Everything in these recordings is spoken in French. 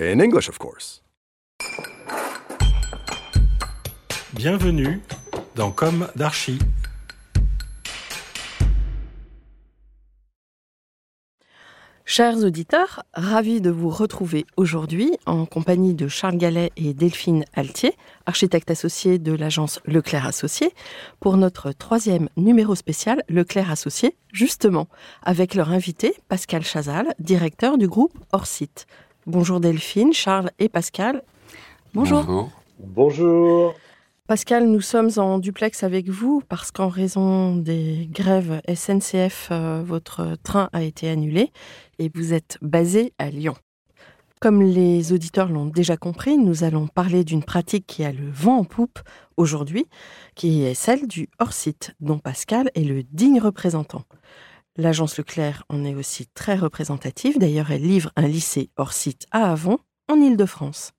In English, of course. Bienvenue dans Comme d'Archi. Chers auditeurs, ravis de vous retrouver aujourd'hui en compagnie de Charles Gallet et Delphine Altier, architectes associés de l'agence Leclerc Associés, pour notre troisième numéro spécial Leclerc Associés, justement, avec leur invité Pascal Chazal, directeur du groupe Orsite. Bonjour Delphine, Charles et Pascal. Bonjour. Bonjour. Pascal, nous sommes en duplex avec vous parce qu'en raison des grèves SNCF, euh, votre train a été annulé et vous êtes basé à Lyon. Comme les auditeurs l'ont déjà compris, nous allons parler d'une pratique qui a le vent en poupe aujourd'hui, qui est celle du hors-site, dont Pascal est le digne représentant. L'agence Leclerc en est aussi très représentative, d'ailleurs elle livre un lycée hors-site à Avon, en Île-de-France.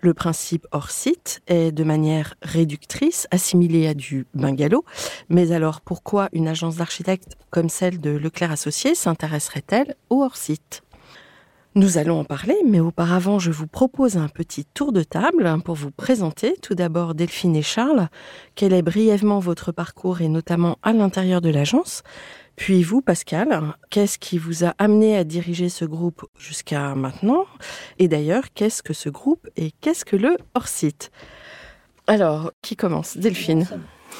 Le principe hors site est de manière réductrice assimilé à du bungalow. Mais alors pourquoi une agence d'architectes comme celle de Leclerc Associés s'intéresserait-elle au hors site? Nous allons en parler, mais auparavant je vous propose un petit tour de table pour vous présenter tout d'abord Delphine et Charles. Quel est brièvement votre parcours et notamment à l'intérieur de l'agence? Puis vous, Pascal, qu'est-ce qui vous a amené à diriger ce groupe jusqu'à maintenant? Et d'ailleurs, qu'est-ce que ce groupe et qu'est-ce que le hors-site? Alors, qui commence? Delphine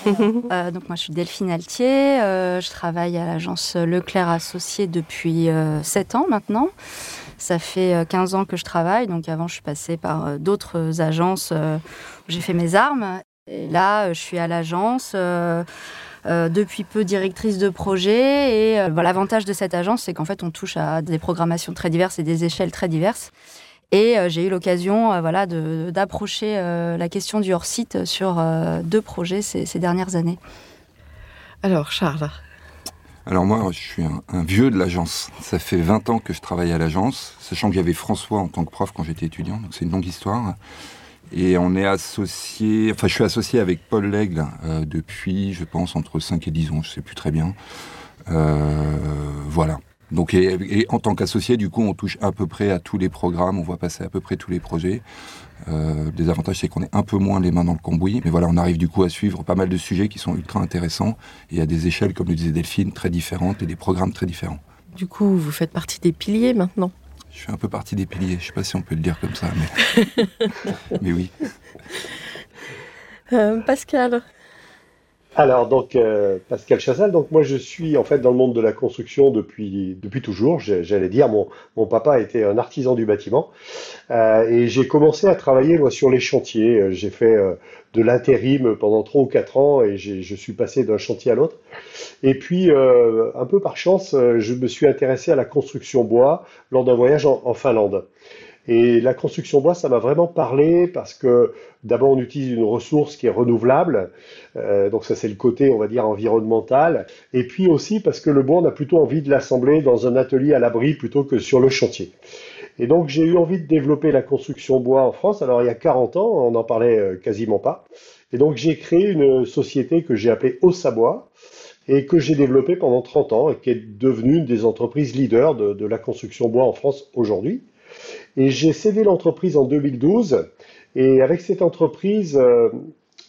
Euh, donc moi je suis Delphine Altier, euh, je travaille à l'agence Leclerc Associés depuis 7 ans maintenant. Ça fait euh, 15 ans que je travaille, donc avant je suis passée par euh, d'autres agences euh, où j'ai fait mes armes. Et là euh, je suis à l'agence. Euh, depuis peu directrice de projet et euh, bah, l'avantage de cette agence c'est qu'en fait on touche à des programmations très diverses et des échelles très diverses et euh, j'ai eu l'occasion euh, voilà, d'approcher euh, la question du hors-site sur euh, deux projets ces, ces dernières années. Alors, Charles, Alors moi, je suis un, un vieux de l'agence. Ça fait 20 ans que je travaille à l'agence, sachant qu'il y avait François en tant que prof quand j'étais étudiant, donc c'est une longue histoire. Et on est associé, enfin je suis associé avec Paul Lègle euh, depuis, je pense, entre 5 et 10 ans, je sais plus très bien. Euh, voilà. Donc et, en tant qu'associé, du coup, on touche à peu près à tous les programmes, on voit passer à peu près tous les projets. Euh, les avantages, c'est qu'on est un peu moins les mains dans le cambouis, mais voilà, on arrive du coup à suivre pas mal de sujets qui sont ultra intéressants et à des échelles, comme le disait Delphine, très différentes et des programmes très différents. du coup, vous faites partie des piliers maintenant. Je suis un peu partie des piliers, je sais pas si on peut le dire comme ça, mais, mais oui. Euh, Pascal, Alors donc euh, Pascal Chazal, donc moi je suis en fait dans le monde de la construction depuis depuis toujours. J'allais dire mon mon papa était un artisan du bâtiment Euh, et j'ai commencé à travailler moi sur les chantiers. J'ai fait euh, de l'intérim pendant trois ou quatre ans et je suis passé d'un chantier à l'autre. Et puis euh, un peu par chance, euh, je me suis intéressé à la construction bois lors d'un voyage en, en Finlande. Et la construction bois, ça m'a vraiment parlé parce que d'abord on utilise une ressource qui est renouvelable. Euh, donc ça c'est le côté, on va dire, environnemental. Et puis aussi parce que le bois, on a plutôt envie de l'assembler dans un atelier à l'abri plutôt que sur le chantier. Et donc j'ai eu envie de développer la construction bois en France. Alors il y a 40 ans, on n'en parlait euh, quasiment pas. Et donc j'ai créé une société que j'ai appelée Ossabois et que j'ai développée pendant 30 ans et qui est devenue une des entreprises leaders de, la construction bois en France aujourd'hui. Et j'ai cédé l'entreprise en 2012 et avec cette entreprise, euh,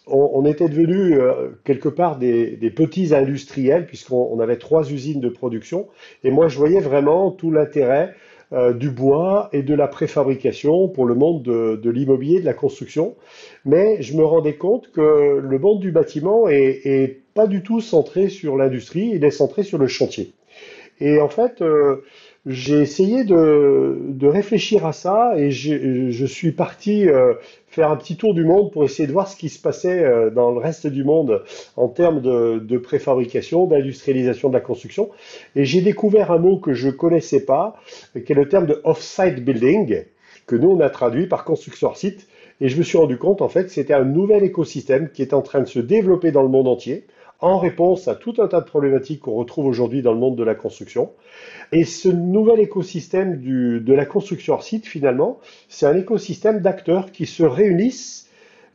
on, était devenus euh, quelque part des, petits industriels, puisqu'on avait trois usines de production. Et moi, je voyais vraiment tout l'intérêt euh, du bois et de la préfabrication pour le monde de, l'immobilier, de la construction. Mais je me rendais compte que le monde du bâtiment est, pas du tout centré sur l'industrie, il est centré sur le chantier. Et en fait, euh, j'ai essayé de, réfléchir à ça et je suis parti euh, faire un petit tour du monde pour essayer de voir ce qui se passait euh, dans le reste du monde en termes de, préfabrication, d'industrialisation de la construction. Et j'ai découvert un mot que je connaissais pas, qui est le terme de off-site building, que nous on a traduit par construction site. Et je me suis rendu compte en fait c'était un nouvel écosystème qui est en train de se développer dans le monde entier en réponse à tout un tas de problématiques qu'on retrouve aujourd'hui dans le monde de la construction. Et ce nouvel écosystème de la construction hors site, finalement, c'est un écosystème d'acteurs qui se réunissent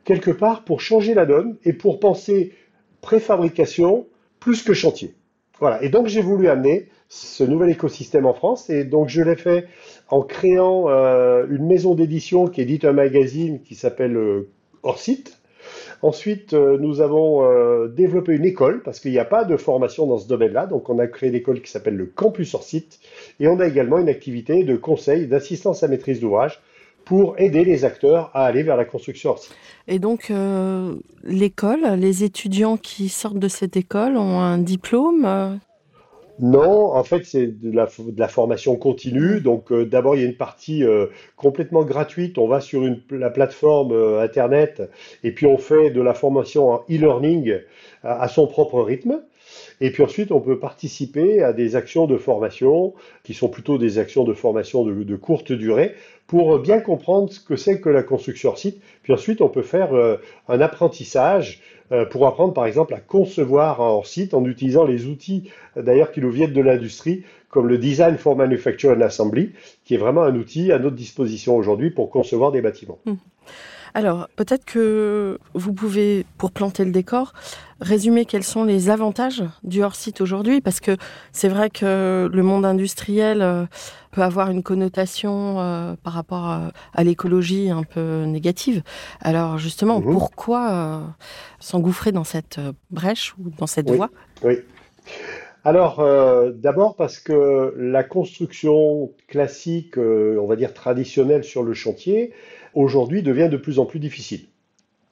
quelque part pour changer la donne et pour penser préfabrication plus que chantier. Voilà. Et donc j'ai voulu amener ce nouvel écosystème en France et donc je l'ai fait en créant euh, une maison d'édition qui édite un magazine qui s'appelle euh, Hors site Ensuite, euh, nous avons euh, développé une école parce qu'il n'y a pas de formation dans ce domaine-là. Donc, on a créé une école qui s'appelle le Campus hors site. Et on a également une activité de conseil, d'assistance à maîtrise d'ouvrage pour aider les acteurs à aller vers la construction hors site. Et donc, euh, l'école, les étudiants qui sortent de cette école ont un diplôme non, en fait, c'est de la, formation continue. Donc, euh, d'abord, il y a une partie euh, complètement gratuite. On va sur la plateforme euh, Internet et puis on fait de la formation en e-learning à, son propre rythme. Et puis ensuite, on peut participer à des actions de formation qui sont plutôt des actions de formation de, courte durée pour bien comprendre ce que c'est que la construction site. Puis ensuite, on peut faire un apprentissage pour apprendre par exemple à concevoir un hors-site en utilisant les outils d'ailleurs qui nous viennent de l'industrie comme le Design for Manufacture and Assembly, qui est vraiment un outil à notre disposition aujourd'hui pour concevoir des bâtiments. Mmh. Alors, peut-être que vous pouvez, pour planter le décor, résumer quels sont les avantages du hors-site aujourd'hui, parce que c'est vrai que le monde industriel euh, peut avoir une connotation euh, par rapport à, l'écologie un peu négative. Alors, justement, mhm. pourquoi euh, s'engouffrer dans cette brèche ou dans cette voie? Oui. Alors, d'abord parce que la construction classique, on va dire traditionnelle sur le chantier, aujourd'hui devient de plus en plus difficile.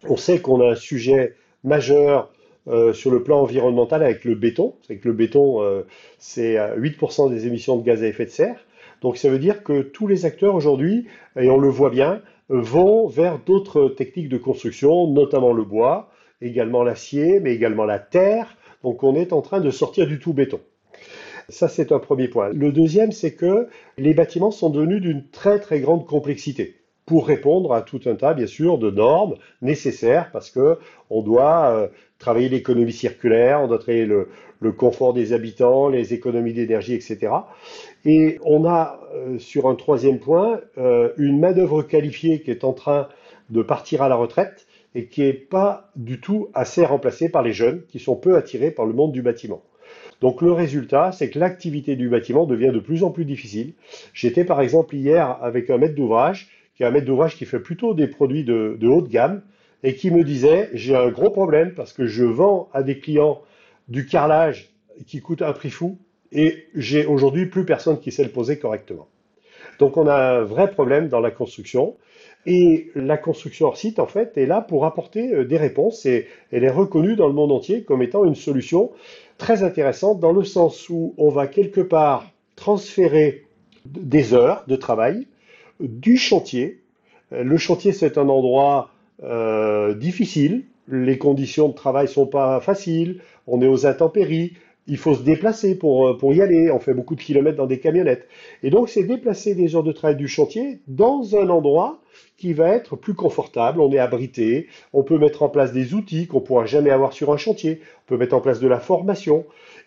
On sait qu'on a un sujet majeur euh, sur le plan environnemental avec le béton. C'est que le béton, euh, c'est 8% des émissions de gaz à effet de serre. Donc ça veut dire que tous les acteurs aujourd'hui, et on le voit bien, vont vers d'autres techniques de construction, notamment le bois, également l'acier, mais également la terre. Donc on est en train de sortir du tout béton. Ça, c'est un premier point. Le deuxième, c'est que les bâtiments sont devenus d'une très très grande complexité pour répondre à tout un tas, bien sûr, de normes nécessaires parce que on doit euh, travailler l'économie circulaire, on doit travailler le, confort des habitants, les économies d'énergie, etc. Et on a, euh, sur un troisième point, euh, une main-d'œuvre qualifiée qui est en train de partir à la retraite et qui n'est pas du tout assez remplacée par les jeunes qui sont peu attirés par le monde du bâtiment. Donc le résultat, c'est que l'activité du bâtiment devient de plus en plus difficile. J'étais par exemple hier avec un maître d'ouvrage qui est un maître d'ouvrage qui fait plutôt des produits de, de haute gamme, et qui me disait, j'ai un gros problème parce que je vends à des clients du carrelage qui coûte un prix fou, et j'ai aujourd'hui plus personne qui sait le poser correctement. Donc on a un vrai problème dans la construction. Et la construction hors site, en fait, est là pour apporter euh, des réponses et elle est reconnue dans le monde entier comme étant une solution très intéressante dans le sens où on va quelque part transférer des heures de travail du chantier. Euh, le chantier, c'est un endroit euh, difficile. Les conditions de travail sont pas faciles. On est aux intempéries. Il faut se déplacer pour, euh, pour y aller. On fait beaucoup de kilomètres dans des camionnettes. Et donc, c'est déplacer des heures de travail du chantier dans un endroit qui va être plus confortable. On est abrité. On peut mettre en place des outils qu'on pourra jamais avoir sur un chantier. On peut mettre en place de la formation.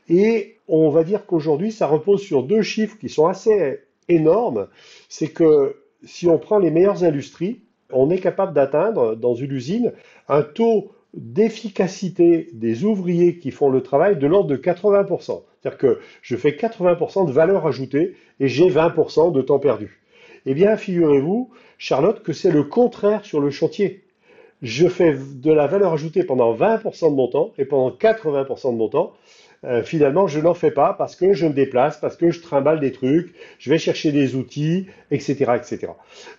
Et on va dire qu'aujourd'hui, ça repose sur deux chiffres qui sont assez énorme, c'est que si on prend les meilleures industries, on est capable d'atteindre dans une usine un taux d'efficacité des ouvriers qui font le travail de l'ordre de 80%. C'est-à-dire que je fais 80% de valeur ajoutée et j'ai 20% de temps perdu. Eh bien, figurez-vous, Charlotte, que c'est le contraire sur le chantier. je fais de la valeur ajoutée pendant 20% de mon temps et pendant 80% de mon temps, euh, finalement, je n'en fais pas parce que je me déplace, parce que je trimballe des trucs, je vais chercher des outils, etc., etc.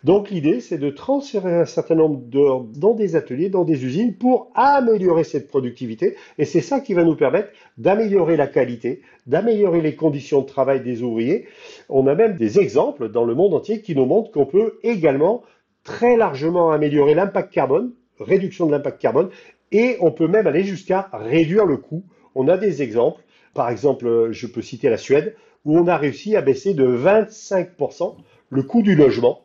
Donc l'idée, c'est de transférer un certain nombre de, dans des ateliers, dans des usines, pour améliorer cette productivité. Et c'est ça qui va nous permettre d'améliorer la qualité, d'améliorer les conditions de travail des ouvriers. On a même des exemples dans le monde entier qui nous montrent qu'on peut également très largement améliorer l'impact carbone, réduction de l'impact carbone, et on peut même aller jusqu'à réduire le coût on a des exemples. Par exemple, je peux citer la Suède, où on a réussi à baisser de 25% le coût du logement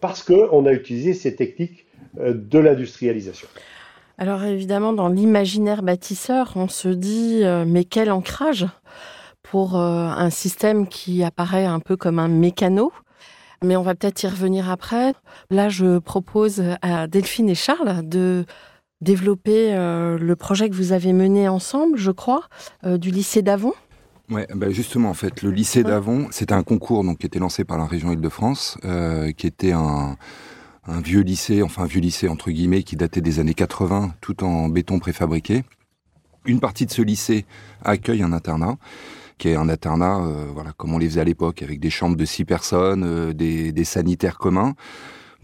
parce qu'on a utilisé ces techniques euh, de l'industrialisation. Alors évidemment, dans l'imaginaire bâtisseur, on se dit, euh, mais quel ancrage pour euh, un système qui apparaît un peu comme un mécano. Mais on va peut-être y revenir après. Là, je propose à Delphine et Charles de développer euh, le projet que vous avez mené ensemble, je crois, euh, du lycée d'Avon. Ouais, bah justement, en fait, le lycée d'Avon, c'était un concours donc, qui était lancé par la région Île-de-France, euh, qui était un, un, vieux lycée, enfin un vieux lycée entre guillemets, qui datait des années 80, tout en béton préfabriqué. Une partie de ce lycée accueille un internat qui est un internat, voilà, comme on les faisait à l'époque, avec des chambres de six personnes, des, des, sanitaires communs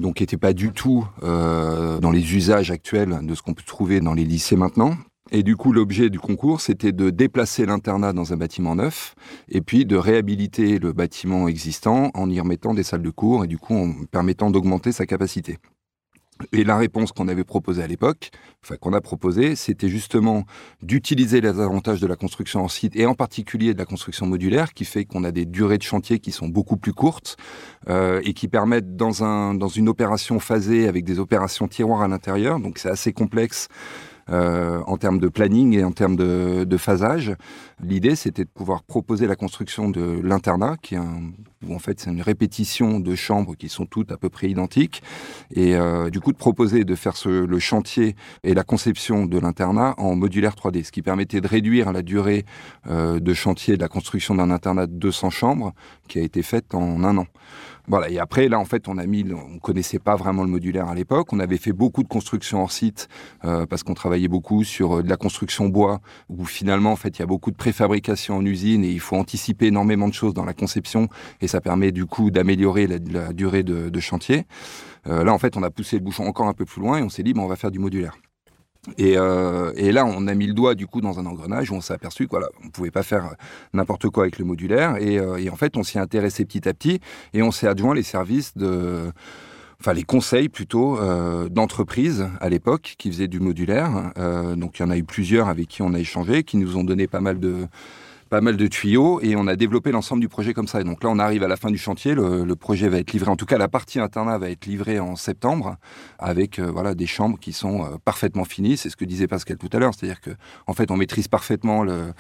donc qui n'était pas du tout euh, dans les usages actuels de ce qu'on peut trouver dans les lycées maintenant. Et du coup, l'objet du concours, c'était de déplacer l'internat dans un bâtiment neuf et puis de réhabiliter le bâtiment existant en y remettant des salles de cours et du coup en permettant d'augmenter sa capacité. Et la réponse qu'on avait proposée à l'époque, enfin qu'on a proposée, c'était justement d'utiliser les avantages de la construction en site et en particulier de la construction modulaire, qui fait qu'on a des durées de chantier qui sont beaucoup plus courtes euh, et qui permettent dans un dans une opération phasée avec des opérations tiroirs à l'intérieur, donc c'est assez complexe euh, en termes de planning et en termes de, phasage. L'idée, c'était de pouvoir proposer la construction de l'internat, qui est un, où en fait c'est une répétition de chambres qui sont toutes à peu près identiques, et euh, du coup de proposer de faire ce, le chantier et la conception de l'internat en modulaire 3D, ce qui permettait de réduire la durée euh, de chantier de la construction d'un internat de 200 chambres, qui a été faite en un an. Voilà. Et après, là, en fait, on a mis, on connaissait pas vraiment le modulaire à l'époque. On avait fait beaucoup de construction hors site euh, parce qu'on travaillait beaucoup sur euh, de la construction bois, où finalement, en fait, il y a beaucoup de préfabrication en usine et il faut anticiper énormément de choses dans la conception et ça permet du coup d'améliorer la, durée de, chantier. Euh, là, en fait, on a poussé le bouchon encore un peu plus loin et on s'est dit, bon, on va faire du modulaire. Et, euh, et, là, on a mis le doigt du coup dans un engrenage où on s'est aperçu qu'on voilà, ne pouvait pas faire n'importe quoi avec le modulaire. Et, euh, et en fait, on s'y est intéressé petit à petit et on s'est adjoint les services de, enfin les conseils plutôt euh, d'entreprises à l'époque qui faisaient du modulaire. Euh, donc il y en a eu plusieurs avec qui on a échangé, qui nous ont donné pas mal de pas mal de tuyaux et on a développé l'ensemble du projet comme ça. Et donc là, on arrive à la fin du chantier. Le, projet va être livré, en tout cas la partie internat va être livrée en septembre avec euh, voilà des chambres qui sont euh, parfaitement finies. C'est ce que disait Pascal tout à l'heure, c'est-à-dire que en fait, on maîtrise parfaitement le,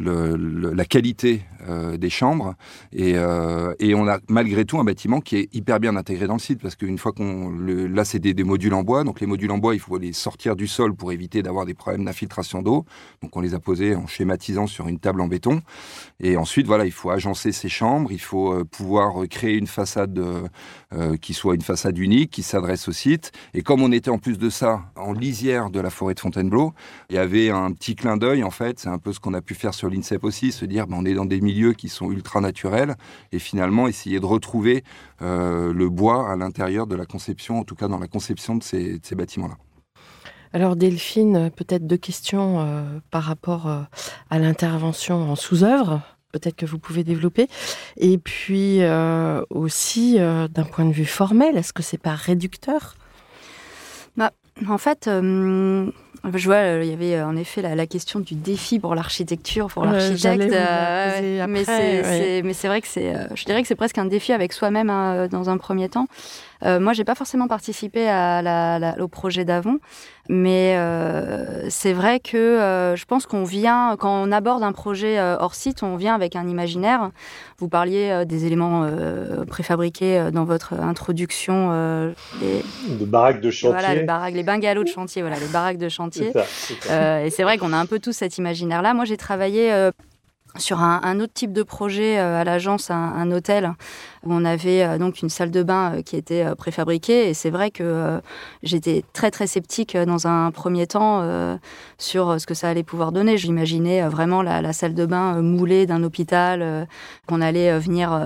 la qualité euh, des chambres. Et, euh, et, on a malgré tout un bâtiment qui est hyper bien intégré dans le site parce qu'une fois qu'on là c'est des, modules en bois. Donc les modules en bois il faut les sortir du sol pour éviter d'avoir des problèmes d'infiltration d'eau. Donc on les a posés en schématisant sur une table en béton. Et ensuite voilà il faut agencer ces chambres. Il faut euh, pouvoir créer une façade qui soit une façade unique qui s'adresse au site. Et comme on était en plus de ça en lisière de la forêt de Fontainebleau il y avait un petit clin d'œil en fait. C'est un peu ce qu'on a pu faire sur l'INSEP aussi, se dire ben, on est dans des milieux qui sont ultra naturels et finalement essayer de retrouver euh, le bois à l'intérieur de la conception, en tout cas dans la conception de ces, ces bâtiments-là. Alors Delphine, peut-être deux questions euh, par rapport euh, à l'intervention en sous-œuvre. Peut-être que vous pouvez développer. Et puis euh, aussi, euh, d'un point de vue formel, est-ce que c'est pas réducteur? Bah, En fait, euh, je vois, euh, il y avait euh, en effet la, la question du défi pour l'architecture, pour l'architecte. Euh, mais c'est vrai que c'est, je dirais que c'est presque un défi avec soi-même hein, dans un premier temps. Euh, moi, j'ai pas forcément participé à la, la, au projet d'Avon, mais euh, c'est vrai que euh, je pense qu'on vient, quand on aborde un projet hors site, on vient avec un imaginaire. Vous parliez des éléments préfabriqués dans votre introduction. Les... De baraques de chantier. Voilà, les baraques, les bungalows de chantier, voilà, les baraques de chantier. Ça, ça. et c'est vrai qu'on a un peu tous cet imaginaire-là. Moi, j'ai travaillé sur un, autre type de projet euh, à l'agence, un, hôtel, où on avait euh, donc une salle de bain euh, qui était préfabriquée. Et c'est vrai que j'étais très très sceptique dans un premier temps sur ce que ça allait pouvoir donner. J'imaginais vraiment la, salle de bain moulée d'un hôpital qu'on allait venir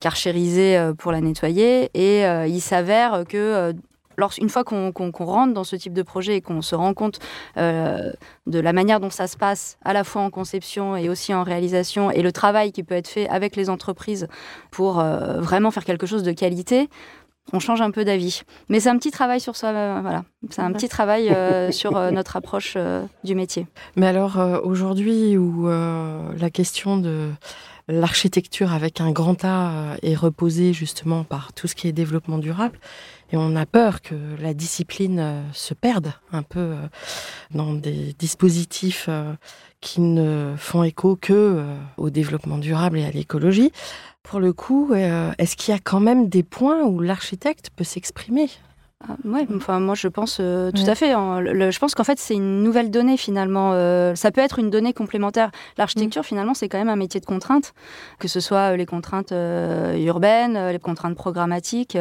carchériser pour la nettoyer. Et il s'avère que une fois qu'on rentre dans ce type de projet et qu'on se rend compte euh, de la manière dont ça se passe, à la fois en conception et aussi en réalisation, et le travail qui peut être fait avec les entreprises pour euh, vraiment faire quelque chose de qualité, on change un peu d'avis. Mais c'est un petit travail sur soi, euh, voilà. C'est un petit travail sur notre approche du métier. Mais alors aujourd'hui où la question de l'architecture avec un grand A est reposée justement par tout ce qui est développement durable, et on a peur que la discipline euh, se perde un peu euh, dans des dispositifs euh, qui ne font écho que au développement durable et à l'écologie. Pour le coup, est-ce qu'il y a quand même des points où l'architecte peut s'exprimer? Ah, ouais, enfin moi je pense euh, tout à fait. Hein. je pense qu'en fait c'est une nouvelle donnée finalement. Euh, ça peut être une donnée complémentaire. L'architecture mm. finalement c'est quand même un métier de contrainte, que ce soit euh, les contraintes urbaines, les contraintes programmatiques.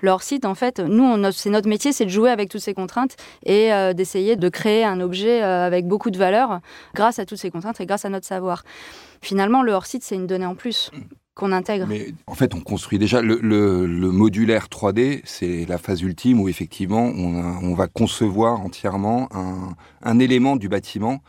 leur site en fait, nous c'est notre métier, c'est de jouer avec toutes ces contraintes et d'essayer de créer un objet avec beaucoup de valeur grâce à toutes ces contraintes et grâce à notre savoir. Finalement le hors site c'est une donnée en plus Mais en fait, on construit déjà le, modulaire 3D, c'est la phase ultime où effectivement on, va concevoir entièrement un, élément du bâtiment.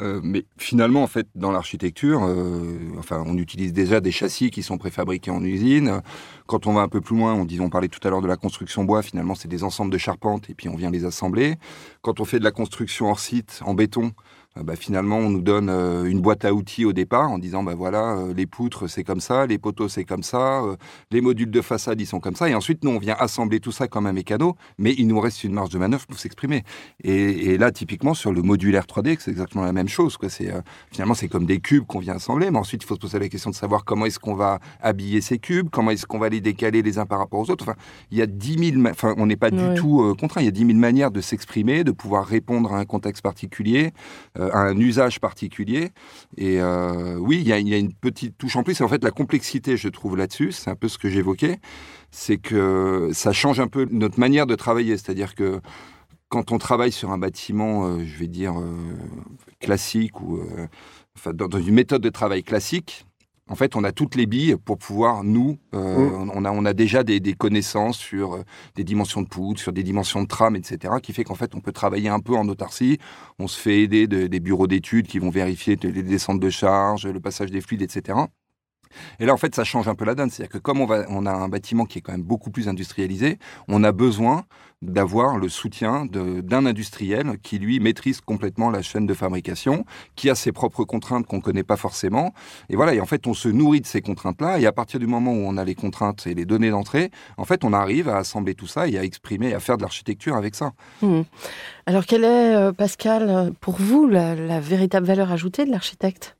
Euh, mais finalement, en fait, dans l'architecture, euh, enfin, on utilise déjà des châssis qui sont préfabriqués en usine. Quand on va un peu plus loin, on parlait tout à l'heure de la construction bois. Finalement, c'est des ensembles de charpentes et puis on vient les assembler. Quand on fait de la construction hors site en béton, euh, bah, finalement, on nous donne une boîte à outils au départ en disant, bah voilà, les poutres c'est comme ça, les poteaux c'est comme ça, les modules de façade ils sont comme ça, et ensuite nous on vient assembler tout ça comme un mécano, mais il nous reste une marge de manœuvre pour s'exprimer. Et, là, typiquement sur le modulaire 3D, c'est exactement la même chose. Quoi. C'est finalement c'est comme des cubes qu'on vient assembler, mais ensuite il faut se poser la question de savoir comment est-ce qu'on va habiller ces cubes, comment est-ce qu'on va les décaler les uns par rapport aux autres. Enfin, il y a 10 000, enfin on n'est pas du tout contraint. Il y a 10 000 manières de s'exprimer, de pouvoir répondre à un contexte particulier un usage particulier. Et euh, oui, il y, a, une petite touche en plus. Et en fait, la complexité, je trouve, là-dessus, c'est un peu ce que j'évoquais, c'est que ça change un peu notre manière de travailler. C'est-à-dire que quand on travaille sur un bâtiment, euh, je vais dire, euh, classique, ou enfin, dans, une méthode de travail classique, en fait, on a toutes les billes pour pouvoir, nous, euh, mm. on, a, on a déjà des, connaissances sur euh, des dimensions de poutre, sur des dimensions de trame, etc., qui fait qu'en fait, on peut travailler un peu en autarcie. On se fait aider des bureaux d'études qui vont vérifier les descentes de charge, le passage des fluides, etc. Et là, en fait, ça change un peu la donne. C'est-à-dire que comme on, va, on a un bâtiment qui est quand même beaucoup plus industrialisé, on a besoin d'avoir le soutien d'un industriel qui, lui, maîtrise complètement la chaîne de fabrication, qui a ses propres contraintes qu'on ne connaît pas forcément. Et voilà, et en fait, on se nourrit de ces contraintes-là. Et à partir du moment où on a les contraintes et les données d'entrée, en fait, on arrive à assembler tout ça et à exprimer, à faire de l'architecture avec ça. Mmh. Alors, quelle est, euh, Pascal, pour vous, la véritable valeur ajoutée de l'architecte?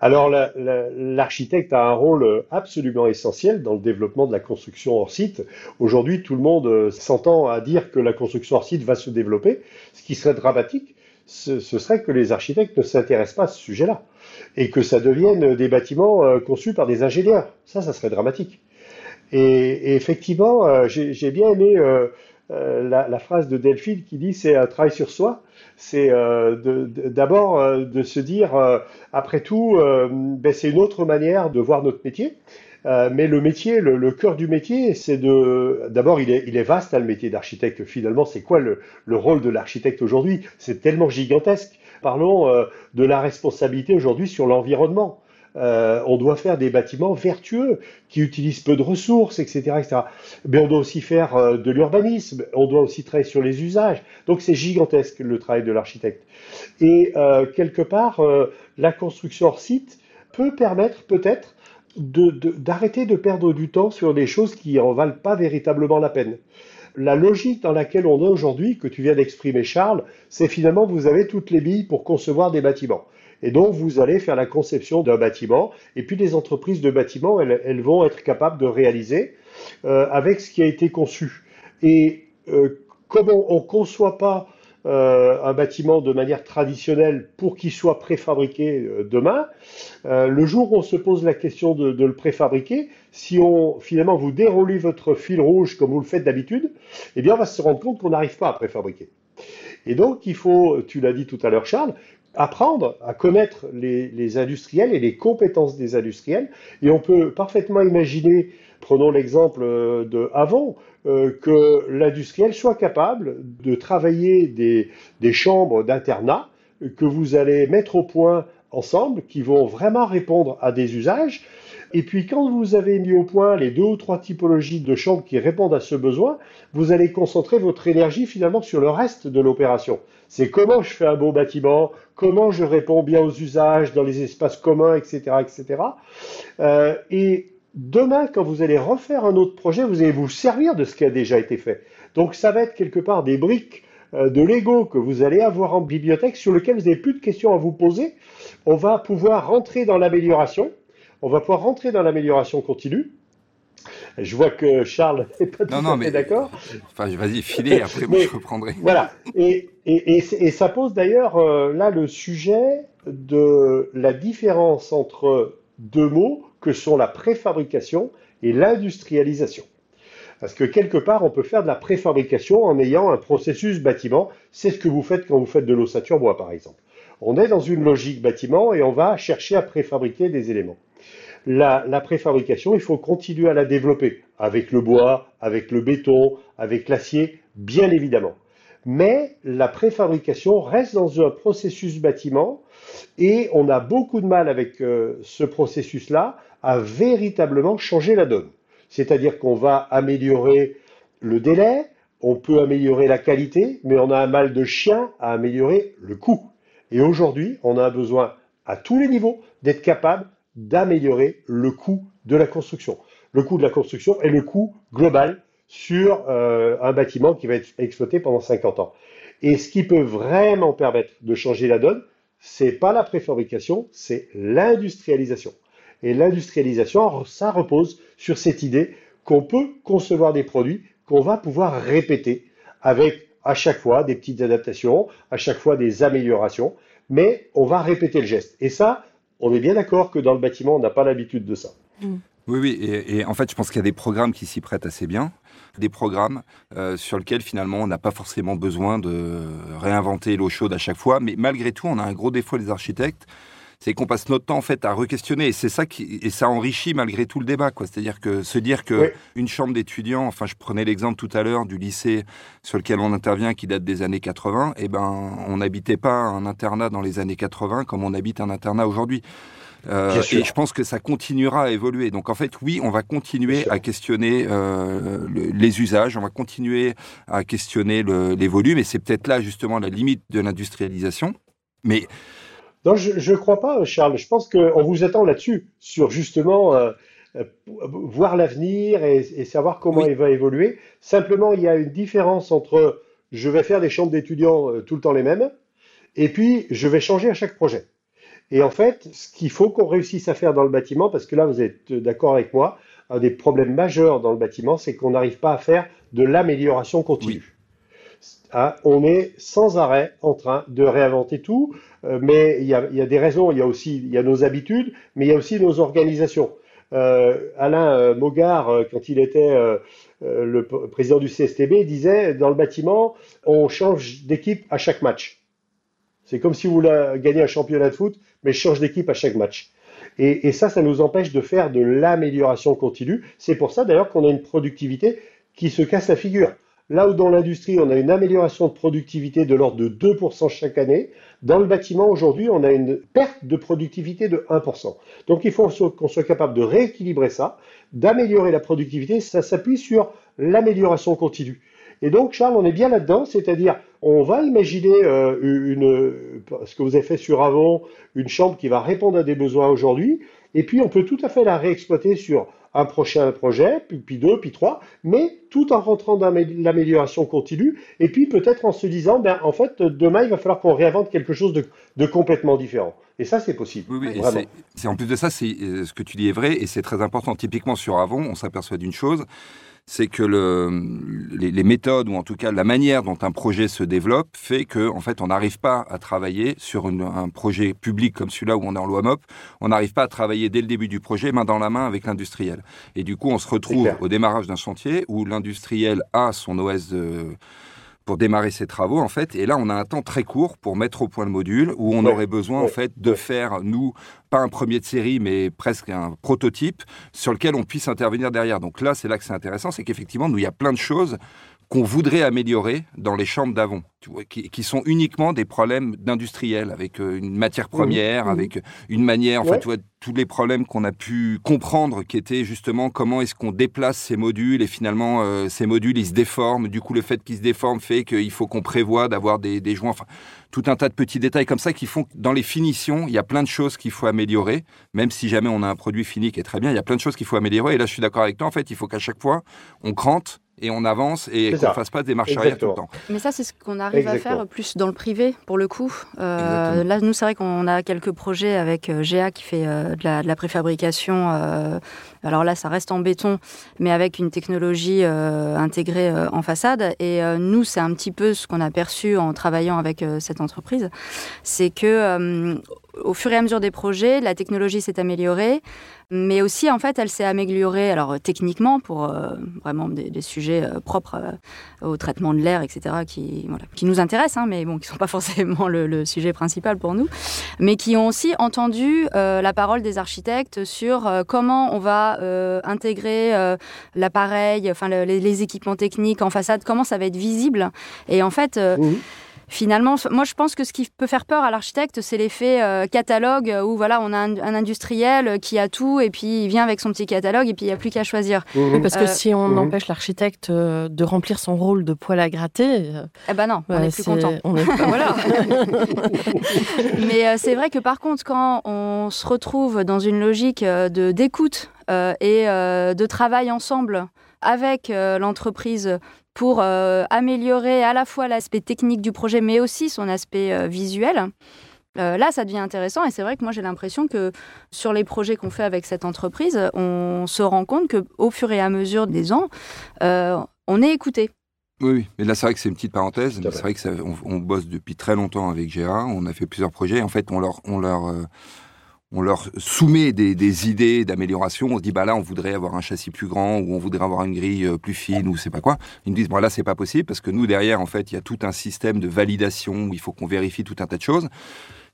Alors l'architecte a un rôle absolument essentiel dans le développement de la construction hors site. Aujourd'hui, tout le monde euh, s'entend à dire que la construction hors site va se développer. Ce qui serait dramatique, ce, serait que les architectes ne s'intéressent pas à ce sujet-là et que ça devienne des bâtiments euh, conçus par des ingénieurs. Ça, ça serait dramatique. Et, effectivement, euh, j'ai bien aimé la, phrase de Delphine qui dit c'est un travail sur soi c'est euh, d'abord euh, de, se dire, euh, après tout, ben, c'est une autre manière de voir notre métier. mais le métier, le, cœur du métier, c'est de. D'abord, il est, vaste, hein, le métier d'architecte. Finalement, c'est quoi le, rôle de l'architecte aujourd'hui? C'est tellement gigantesque. Parlons de la responsabilité aujourd'hui sur l'environnement. Euh, on doit faire des bâtiments vertueux qui utilisent peu de ressources, etc. etc. Mais on doit aussi faire euh, de l'urbanisme, on doit aussi travailler sur les usages. Donc c'est gigantesque le travail de l'architecte. Et euh, quelque part, la construction hors site peut permettre peut-être d'arrêter de, perdre du temps sur des choses qui en valent pas véritablement la peine. La logique dans laquelle on est aujourd'hui, que tu viens d'exprimer Charles, c'est finalement vous avez toutes les billes pour concevoir des bâtiments. Et donc, vous allez faire la conception d'un bâtiment, et puis les entreprises de bâtiments, elles, vont être capables de réaliser euh, avec ce qui a été conçu. Et euh, comme on ne conçoit pas euh, un bâtiment de manière traditionnelle pour qu'il soit préfabriqué demain, le jour où on se pose la question de, de, le préfabriquer, si on finalement vous déroulez votre fil rouge comme vous le faites d'habitude, eh bien on va se rendre compte qu'on n'arrive pas à préfabriquer. Et donc il faut, tu l'as dit tout à l'heure Charles, apprendre à connaître les, industriels et les compétences des industriels. Et on peut parfaitement imaginer, prenons l'exemple de Avon, euh, que l'industriel soit capable de travailler des chambres d'internat que vous allez mettre au point ensemble, qui vont vraiment répondre à des usages. Et puis quand vous avez mis au point les deux ou trois typologies de chambres qui répondent à ce besoin, vous allez concentrer votre énergie finalement sur le reste de l'opération. C'est comment je fais un beau bâtiment, comment je réponds bien aux usages dans les espaces communs, etc., etc. Euh, et demain, quand vous allez refaire un autre projet, vous allez vous servir de ce qui a déjà été fait. Donc ça va être quelque part des briques euh, de Lego que vous allez avoir en bibliothèque sur lesquelles vous n'avez plus de questions à vous poser. On va pouvoir rentrer dans l'amélioration. On va pouvoir rentrer dans l'amélioration continue. Je vois que Charles n'est pas tout à fait d'accord. Enfin, vas-y, filez, après moi je reprendrai. Voilà. Et, et, et, et ça pose d'ailleurs euh, là le sujet de la différence entre deux mots que sont la préfabrication et l'industrialisation. Parce que quelque part, on peut faire de la préfabrication en ayant un processus bâtiment. C'est ce que vous faites quand vous faites de l'ossature bois, par exemple. On est dans une logique bâtiment et on va chercher à préfabriquer des éléments. La, préfabrication, il faut continuer à la développer avec le bois, avec le béton, avec l'acier, bien évidemment. Mais la préfabrication reste dans un processus bâtiment et on a beaucoup de mal avec euh, ce processus-là à véritablement changer la donne. C'est-à-dire qu'on va améliorer le délai, on peut améliorer la qualité, mais on a un mal de chien à améliorer le coût. Et aujourd'hui, on a besoin à tous les niveaux d'être capable d'améliorer le coût de la construction. Le coût de la construction est le coût global sur euh, un bâtiment qui va être exploité pendant 50 ans. Et ce qui peut vraiment permettre de changer la donne, c'est pas la préfabrication, c'est l'industrialisation. Et l'industrialisation, ça repose sur cette idée qu'on peut concevoir des produits qu'on va pouvoir répéter avec à chaque fois des petites adaptations, à chaque fois des améliorations, mais on va répéter le geste. Et ça, on est bien d'accord que dans le bâtiment, on n'a pas l'habitude de ça. Mm. Oui, oui, et, et, en fait, je pense qu'il y a des programmes qui s'y prêtent assez bien, des programmes euh, sur lesquels finalement on n'a pas forcément besoin de réinventer l'eau chaude à chaque fois, mais malgré tout, on a un gros défaut les architectes, c'est qu'on passe notre temps en fait à re-questionner. Et c'est ça qui et ça enrichit malgré tout le débat quoi. C'est-à-dire que se dire que une chambre d'étudiants enfin je prenais l'exemple tout à l'heure du lycée sur lequel on intervient qui date des années 80 et eh ben on n'habitait pas un internat dans les années 80 comme on habite un internat aujourd'hui. Euh, et je pense que ça continuera à évoluer. Donc en fait, oui, on va continuer à questionner euh, le, les usages, on va continuer à questionner le, les volumes, et c'est peut-être là justement la limite de l'industrialisation. Mais non, je ne crois pas, Charles. Je pense qu'on vous attend là-dessus, sur justement euh, euh, voir l'avenir et, et, savoir comment oui. il va évoluer. Simplement, il y a une différence entre je vais faire des chambres d'étudiants euh, tout le temps les mêmes, et puis je vais changer à chaque projet. Et en fait, ce qu'il faut qu'on réussisse à faire dans le bâtiment, parce que là, vous êtes d'accord avec moi, un des problèmes majeurs dans le bâtiment, c'est qu'on n'arrive pas à faire de l'amélioration continue. Oui. Hein, on est sans arrêt en train de réinventer tout, euh, mais il y, a, des raisons, il y a aussi nos habitudes, mais il y a aussi nos organisations. Euh, Alain euh, Mogard, quand il était le président du CSTB, disait dans le bâtiment, on change d'équipe à chaque match. C'est comme si vous voulez gagner un championnat de foot, mais je change d'équipe à chaque match. Et, et, ça, ça nous empêche de faire de l'amélioration continue. C'est pour ça d'ailleurs qu'on a une productivité qui se casse la figure. Là où dans l'industrie, on a une amélioration de productivité de l'ordre de 2% chaque année, dans le bâtiment, aujourd'hui, on a une perte de productivité de 1%. Donc il faut qu'on soit capable de rééquilibrer ça, d'améliorer la productivité. Ça s'appuie sur l'amélioration continue. Et donc, Charles, on est bien là-dedans, c'est-à-dire, on va imaginer euh, ce que vous avez fait sur Avon, une chambre qui va répondre à des besoins aujourd'hui, et puis on peut tout à fait la réexploiter sur un prochain projet, puis, puis, deux, puis trois, mais tout en rentrant dans l'amélioration continue, et puis peut-être en se disant, ben, en fait, demain, il va falloir qu'on réinvente quelque chose de, de, complètement différent. Et ça, c'est possible. Oui, oui, c'est en plus de ça, c'est ce que tu dis est vrai, et c'est très important. Typiquement sur Avon, on s'aperçoit d'une chose, c'est que le, les, méthodes, ou en tout cas la manière dont un projet se développe, fait que en fait, on n'arrive pas à travailler sur un projet public comme celui-là où on est en loi MOP, on n'arrive pas à travailler dès le début du projet main dans la main avec l'industriel. Et du coup, on se retrouve au démarrage d'un chantier où l'industriel a son OS de pour démarrer ses travaux en fait. Et là, on a un temps très court pour mettre au point le module où on aurait besoin en fait de faire nous pas un premier de série, mais presque un prototype sur lequel on puisse intervenir derrière. Donc là, c'est là que c'est intéressant, c'est qu'effectivement, nous, il y a plein de choses qu'on voudrait améliorer dans les chambres d'avant, qui, qui, sont uniquement des problèmes d'industriels, avec euh, une matière première, avec une manière, en fait, tu vois, tous les problèmes qu'on a pu comprendre, qui étaient justement comment est-ce qu'on déplace ces modules, et finalement, euh, ces modules, ils se déforment, du coup, le fait qu'ils se déforment fait qu'il faut qu'on prévoit d'avoir des, des joints, enfin, tout un tas de petits détails comme ça qui font que dans les finitions, il y a plein de choses qu'il faut améliorer, même si jamais on a un produit fini qui est très bien, il y a plein de choses qu'il faut améliorer, et là, je suis d'accord avec toi, en fait, il faut qu'à chaque fois, on crante, et on avance et qu'on ne fasse pas des marches arrière tout le temps. Mais ça, c'est ce qu'on arrive à faire plus dans le privé, pour le coup. Euh, là, nous, c'est vrai qu'on a quelques projets avec euh, GA qui fait euh, de, la, de, la, préfabrication. alors là, ça reste en béton, mais avec une technologie intégrée en façade. Et nous, c'est un petit peu ce qu'on a perçu en travaillant avec cette entreprise. C'est que au fur et à mesure des projets, la technologie s'est améliorée, mais aussi en fait, elle s'est améliorée alors euh, techniquement pour euh, vraiment des, sujets euh, propres au traitement de l'air, etc., qui nous intéressent, hein, mais bon, qui sont pas forcément le, sujet principal pour nous, mais qui ont aussi entendu la parole des architectes sur comment on va intégrer l'appareil, enfin les, équipements techniques en façade, comment ça va être visible, et en fait. Finalement, moi je pense que ce qui peut faire peur à l'architecte, c'est l'effet euh, catalogue où voilà, on a un, industriel qui a tout et puis il vient avec son petit catalogue et puis il n'y a plus qu'à choisir. Mmh. parce que euh, si on mmh. empêche l'architecte euh, de remplir son rôle de poil à gratter, eh ben non, on est plus content. voilà. Mais c'est vrai que par contre, quand on se retrouve dans une logique de d'écoute et de travail ensemble avec l'entreprise pour euh, améliorer à la fois l'aspect technique du projet, mais aussi son aspect euh, visuel. Euh, là, ça devient intéressant et c'est vrai que moi j'ai l'impression que sur les projets qu'on fait avec cette entreprise, on se rend compte que au fur et à mesure des ans, on est écouté. Oui, mais là c'est vrai que c'est une petite parenthèse. C'est vrai que ça, on, bosse depuis très longtemps avec GA. On a fait plusieurs projets. En fait, on leur, on leur on leur soumet des, idées d'amélioration. On se dit, bah là, on voudrait avoir un châssis plus grand ou on voudrait avoir une grille euh, plus fine ou c'est pas quoi. Ils nous disent, bon là, c'est pas possible parce que nous, derrière, en fait, il y a tout un système de validation où il faut qu'on vérifie tout un tas de choses.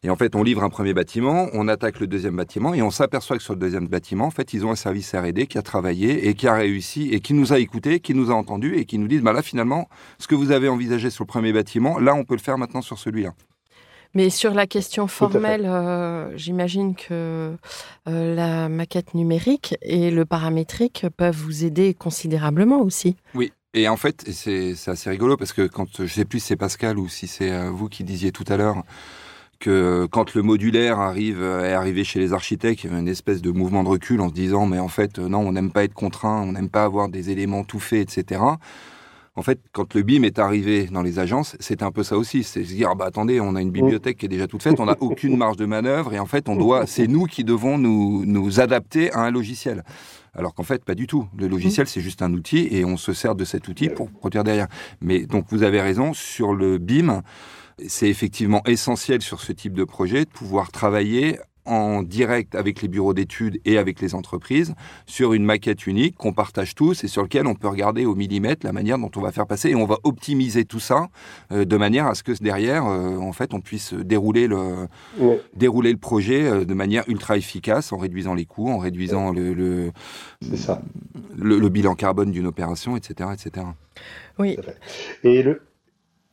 Et en fait, on livre un premier bâtiment, on attaque le deuxième bâtiment et on s'aperçoit que sur le deuxième bâtiment, en fait, ils ont un service R&D qui a travaillé et qui a réussi et qui nous a écoutés, qui nous a entendus et qui nous disent, bah là, finalement, ce que vous avez envisagé sur le premier bâtiment, là, on peut le faire maintenant sur celui-là. Mais sur la question formelle, euh, j'imagine que euh, la maquette numérique et le paramétrique peuvent vous aider considérablement aussi. Oui. Et en fait, c'est assez rigolo parce que quand je sais plus si c'est Pascal ou si c'est euh, vous qui disiez tout à l'heure que quand le modulaire arrive est arrivé chez les architectes, il y avait une espèce de mouvement de recul en se disant mais en fait non, on n'aime pas être contraint, on n'aime pas avoir des éléments tout faits, etc. En fait, quand le BIM est arrivé dans les agences, c'est un peu ça aussi. C'est se dire, ah bah attendez, on a une bibliothèque qui est déjà toute faite, on n'a aucune marge de manœuvre, et en fait, on doit, c'est nous qui devons nous, nous adapter à un logiciel. Alors qu'en fait, pas du tout. Le logiciel, c'est juste un outil, et on se sert de cet outil pour produire derrière. Mais donc, vous avez raison, sur le BIM, c'est effectivement essentiel sur ce type de projet de pouvoir travailler en direct avec les bureaux d'études et avec les entreprises sur une maquette unique qu'on partage tous et sur lequel on peut regarder au millimètre la manière dont on va faire passer et on va optimiser tout ça euh, de manière à ce que derrière euh, en fait on puisse dérouler le dérouler le projet euh, de manière ultra efficace en réduisant les coûts en réduisant le le, le, bilan carbone d'une opération etc etc oui. Et le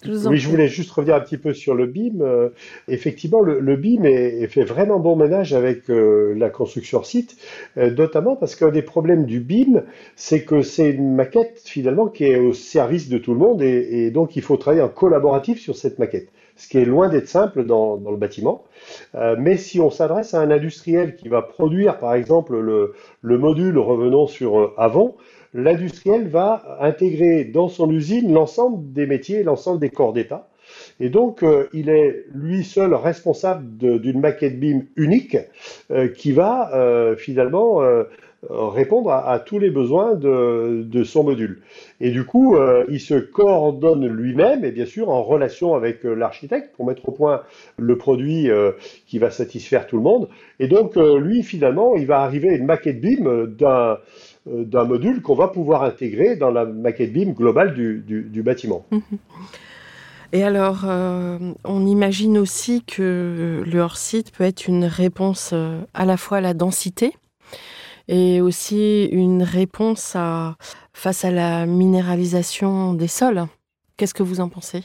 oui, je voulais juste revenir un petit peu sur le BIM. Euh, effectivement, le, BIM est, fait vraiment bon ménage avec euh, la construction site, euh, notamment parce qu'un des problèmes du BIM, c'est que c'est une maquette finalement qui est au service de tout le monde et, et, donc il faut travailler en collaboratif sur cette maquette, ce qui est loin d'être simple dans, dans, le bâtiment. mais si on s'adresse à un industriel qui va produire, par exemple, le, le module revenant sur avant, l'industriel va intégrer dans son usine l'ensemble des métiers, l'ensemble des corps d'État. Et donc, euh, il est lui seul responsable d'une maquette BIM unique euh, qui va euh, finalement répondre à, tous les besoins de, de, son module. Et du coup, il se coordonne lui-même et bien sûr en relation avec l'architecte pour mettre au point le produit qui va satisfaire tout le monde. Et donc, lui, finalement, il va arriver à une maquette BIM d'un d'un module qu'on va pouvoir intégrer dans la maquette BIM globale du, du, bâtiment. Mhm. Et alors, euh, on imagine aussi que le hors-site peut être une réponse euh, à la fois à la densité et aussi une réponse à, face à la minéralisation des sols. Qu'est-ce que vous en pensez?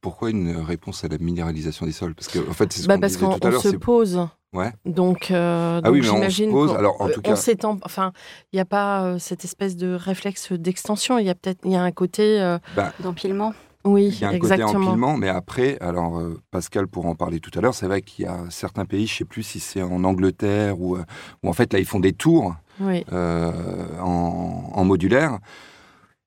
Pourquoi une réponse à la minéralisation des sols? Parce qu'en en fait, c'est ce bah qu'on parce qu'on se pose. Ouais. Donc, euh, ah oui, j'imagine on alors en tout cas, s'étend. Enfin, il n'y a pas cette espèce de réflexe d'extension. Il y a peut-être, il y a un côté bah, d'empilement. Oui, il y a un côté empilement, mais après, alors euh, Pascal pourra en parler tout à l'heure, c'est vrai qu'il y a certains pays, je ne sais plus si c'est en Angleterre ou euh, où, en fait là ils font des tours euh, en, modulaire.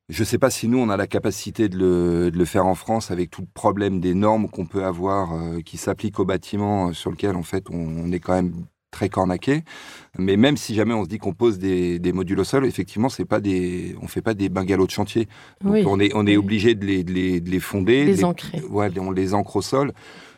Je ne sais pas si nous on a la capacité de le, de le, faire en France avec tout le problème des normes qu'on peut avoir qui s'appliquent au bâtiment sur lequel en fait on, est quand même très cornaqué. Mais même si jamais on se dit qu'on pose des, modules au sol, effectivement, c'est pas des, on fait pas des bungalows de chantier. on est, on est obligé de les, de les, de les fonder, les ancrer. Ouais, on les ancre au sol.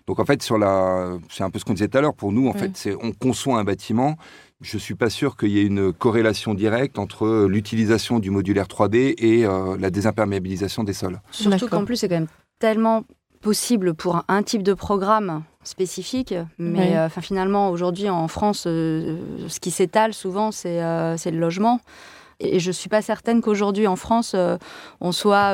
Donc en fait, sur la, c'est un peu ce qu'on disait tout à l'heure. Pour nous, en fait, c'est on conçoit un bâtiment. Je suis pas sûr qu'il y ait une corrélation directe entre l'utilisation du modulaire 3D et euh, la désimperméabilisation des sols. Surtout qu'en plus, c'est quand même tellement possible pour un type de programme spécifique, mais euh, finalement aujourd'hui en France, euh, ce qui s'étale souvent c'est euh, le logement. Et je suis pas certaine qu'aujourd'hui en France on soit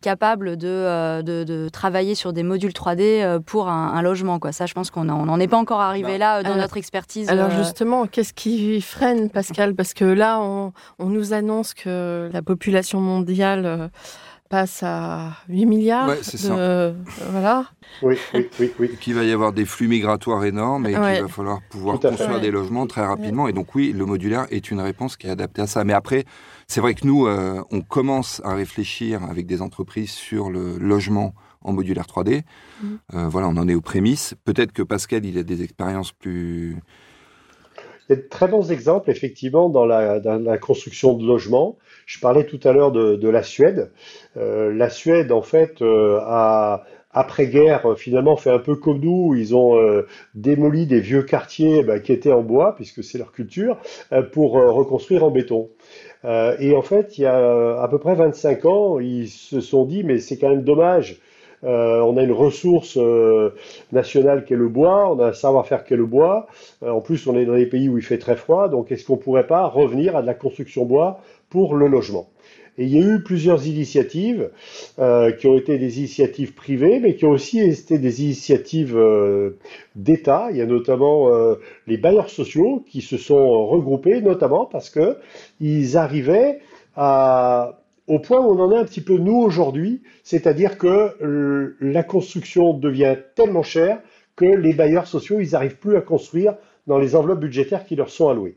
capable de, de, travailler sur des modules 3D pour un, logement. Quoi. Ça, je pense qu'on n'en est pas encore arrivé là dans notre expertise. Alors justement, qu'est-ce qui freine, Pascal? Parce que là, on, on, nous annonce que la population mondiale passe à 8 milliards. Ouais, c'est ça. voilà. Oui, oui, oui, oui. Qu'il va y avoir des flux migratoires énormes et qu'il va falloir pouvoir construire des logements très rapidement. Et donc oui, le modulaire est une réponse qui est adaptée à ça. Mais après, c'est vrai que nous, euh, on commence à réfléchir avec des entreprises sur le logement en modulaire 3D. Mm. Euh, voilà, on en est aux prémices. Peut-être que Pascal, il a des expériences plus... Il très bons exemples, effectivement, dans la, construction de logements. Je parlais tout à l'heure de, la Suède. Euh, la Suède, en fait, euh, a après-guerre, finalement, fait un peu comme nous. Ils ont euh, démoli des vieux quartiers bah, qui étaient en bois, puisque c'est leur culture, pour reconstruire en béton. et en fait, il y a à peu près 25 ans, ils se sont dit, mais c'est quand même dommage. On a une ressource nationale qui est le bois, on a un savoir-faire qui est le bois. en plus, on est dans des pays où il fait très froid, donc est-ce qu'on pourrait pas revenir à de la construction bois pour le logement? Et il y a eu plusieurs initiatives euh, qui ont été des initiatives privées, mais qui ont aussi été des initiatives euh, d'État. Il y a notamment euh, les bailleurs sociaux qui se sont regroupés, notamment parce que ils arrivaient à, au point où on en est un petit peu nous aujourd'hui, c'est-à-dire que la construction devient tellement chère que les bailleurs sociaux, ils n'arrivent plus à construire dans les enveloppes budgétaires qui leur sont allouées.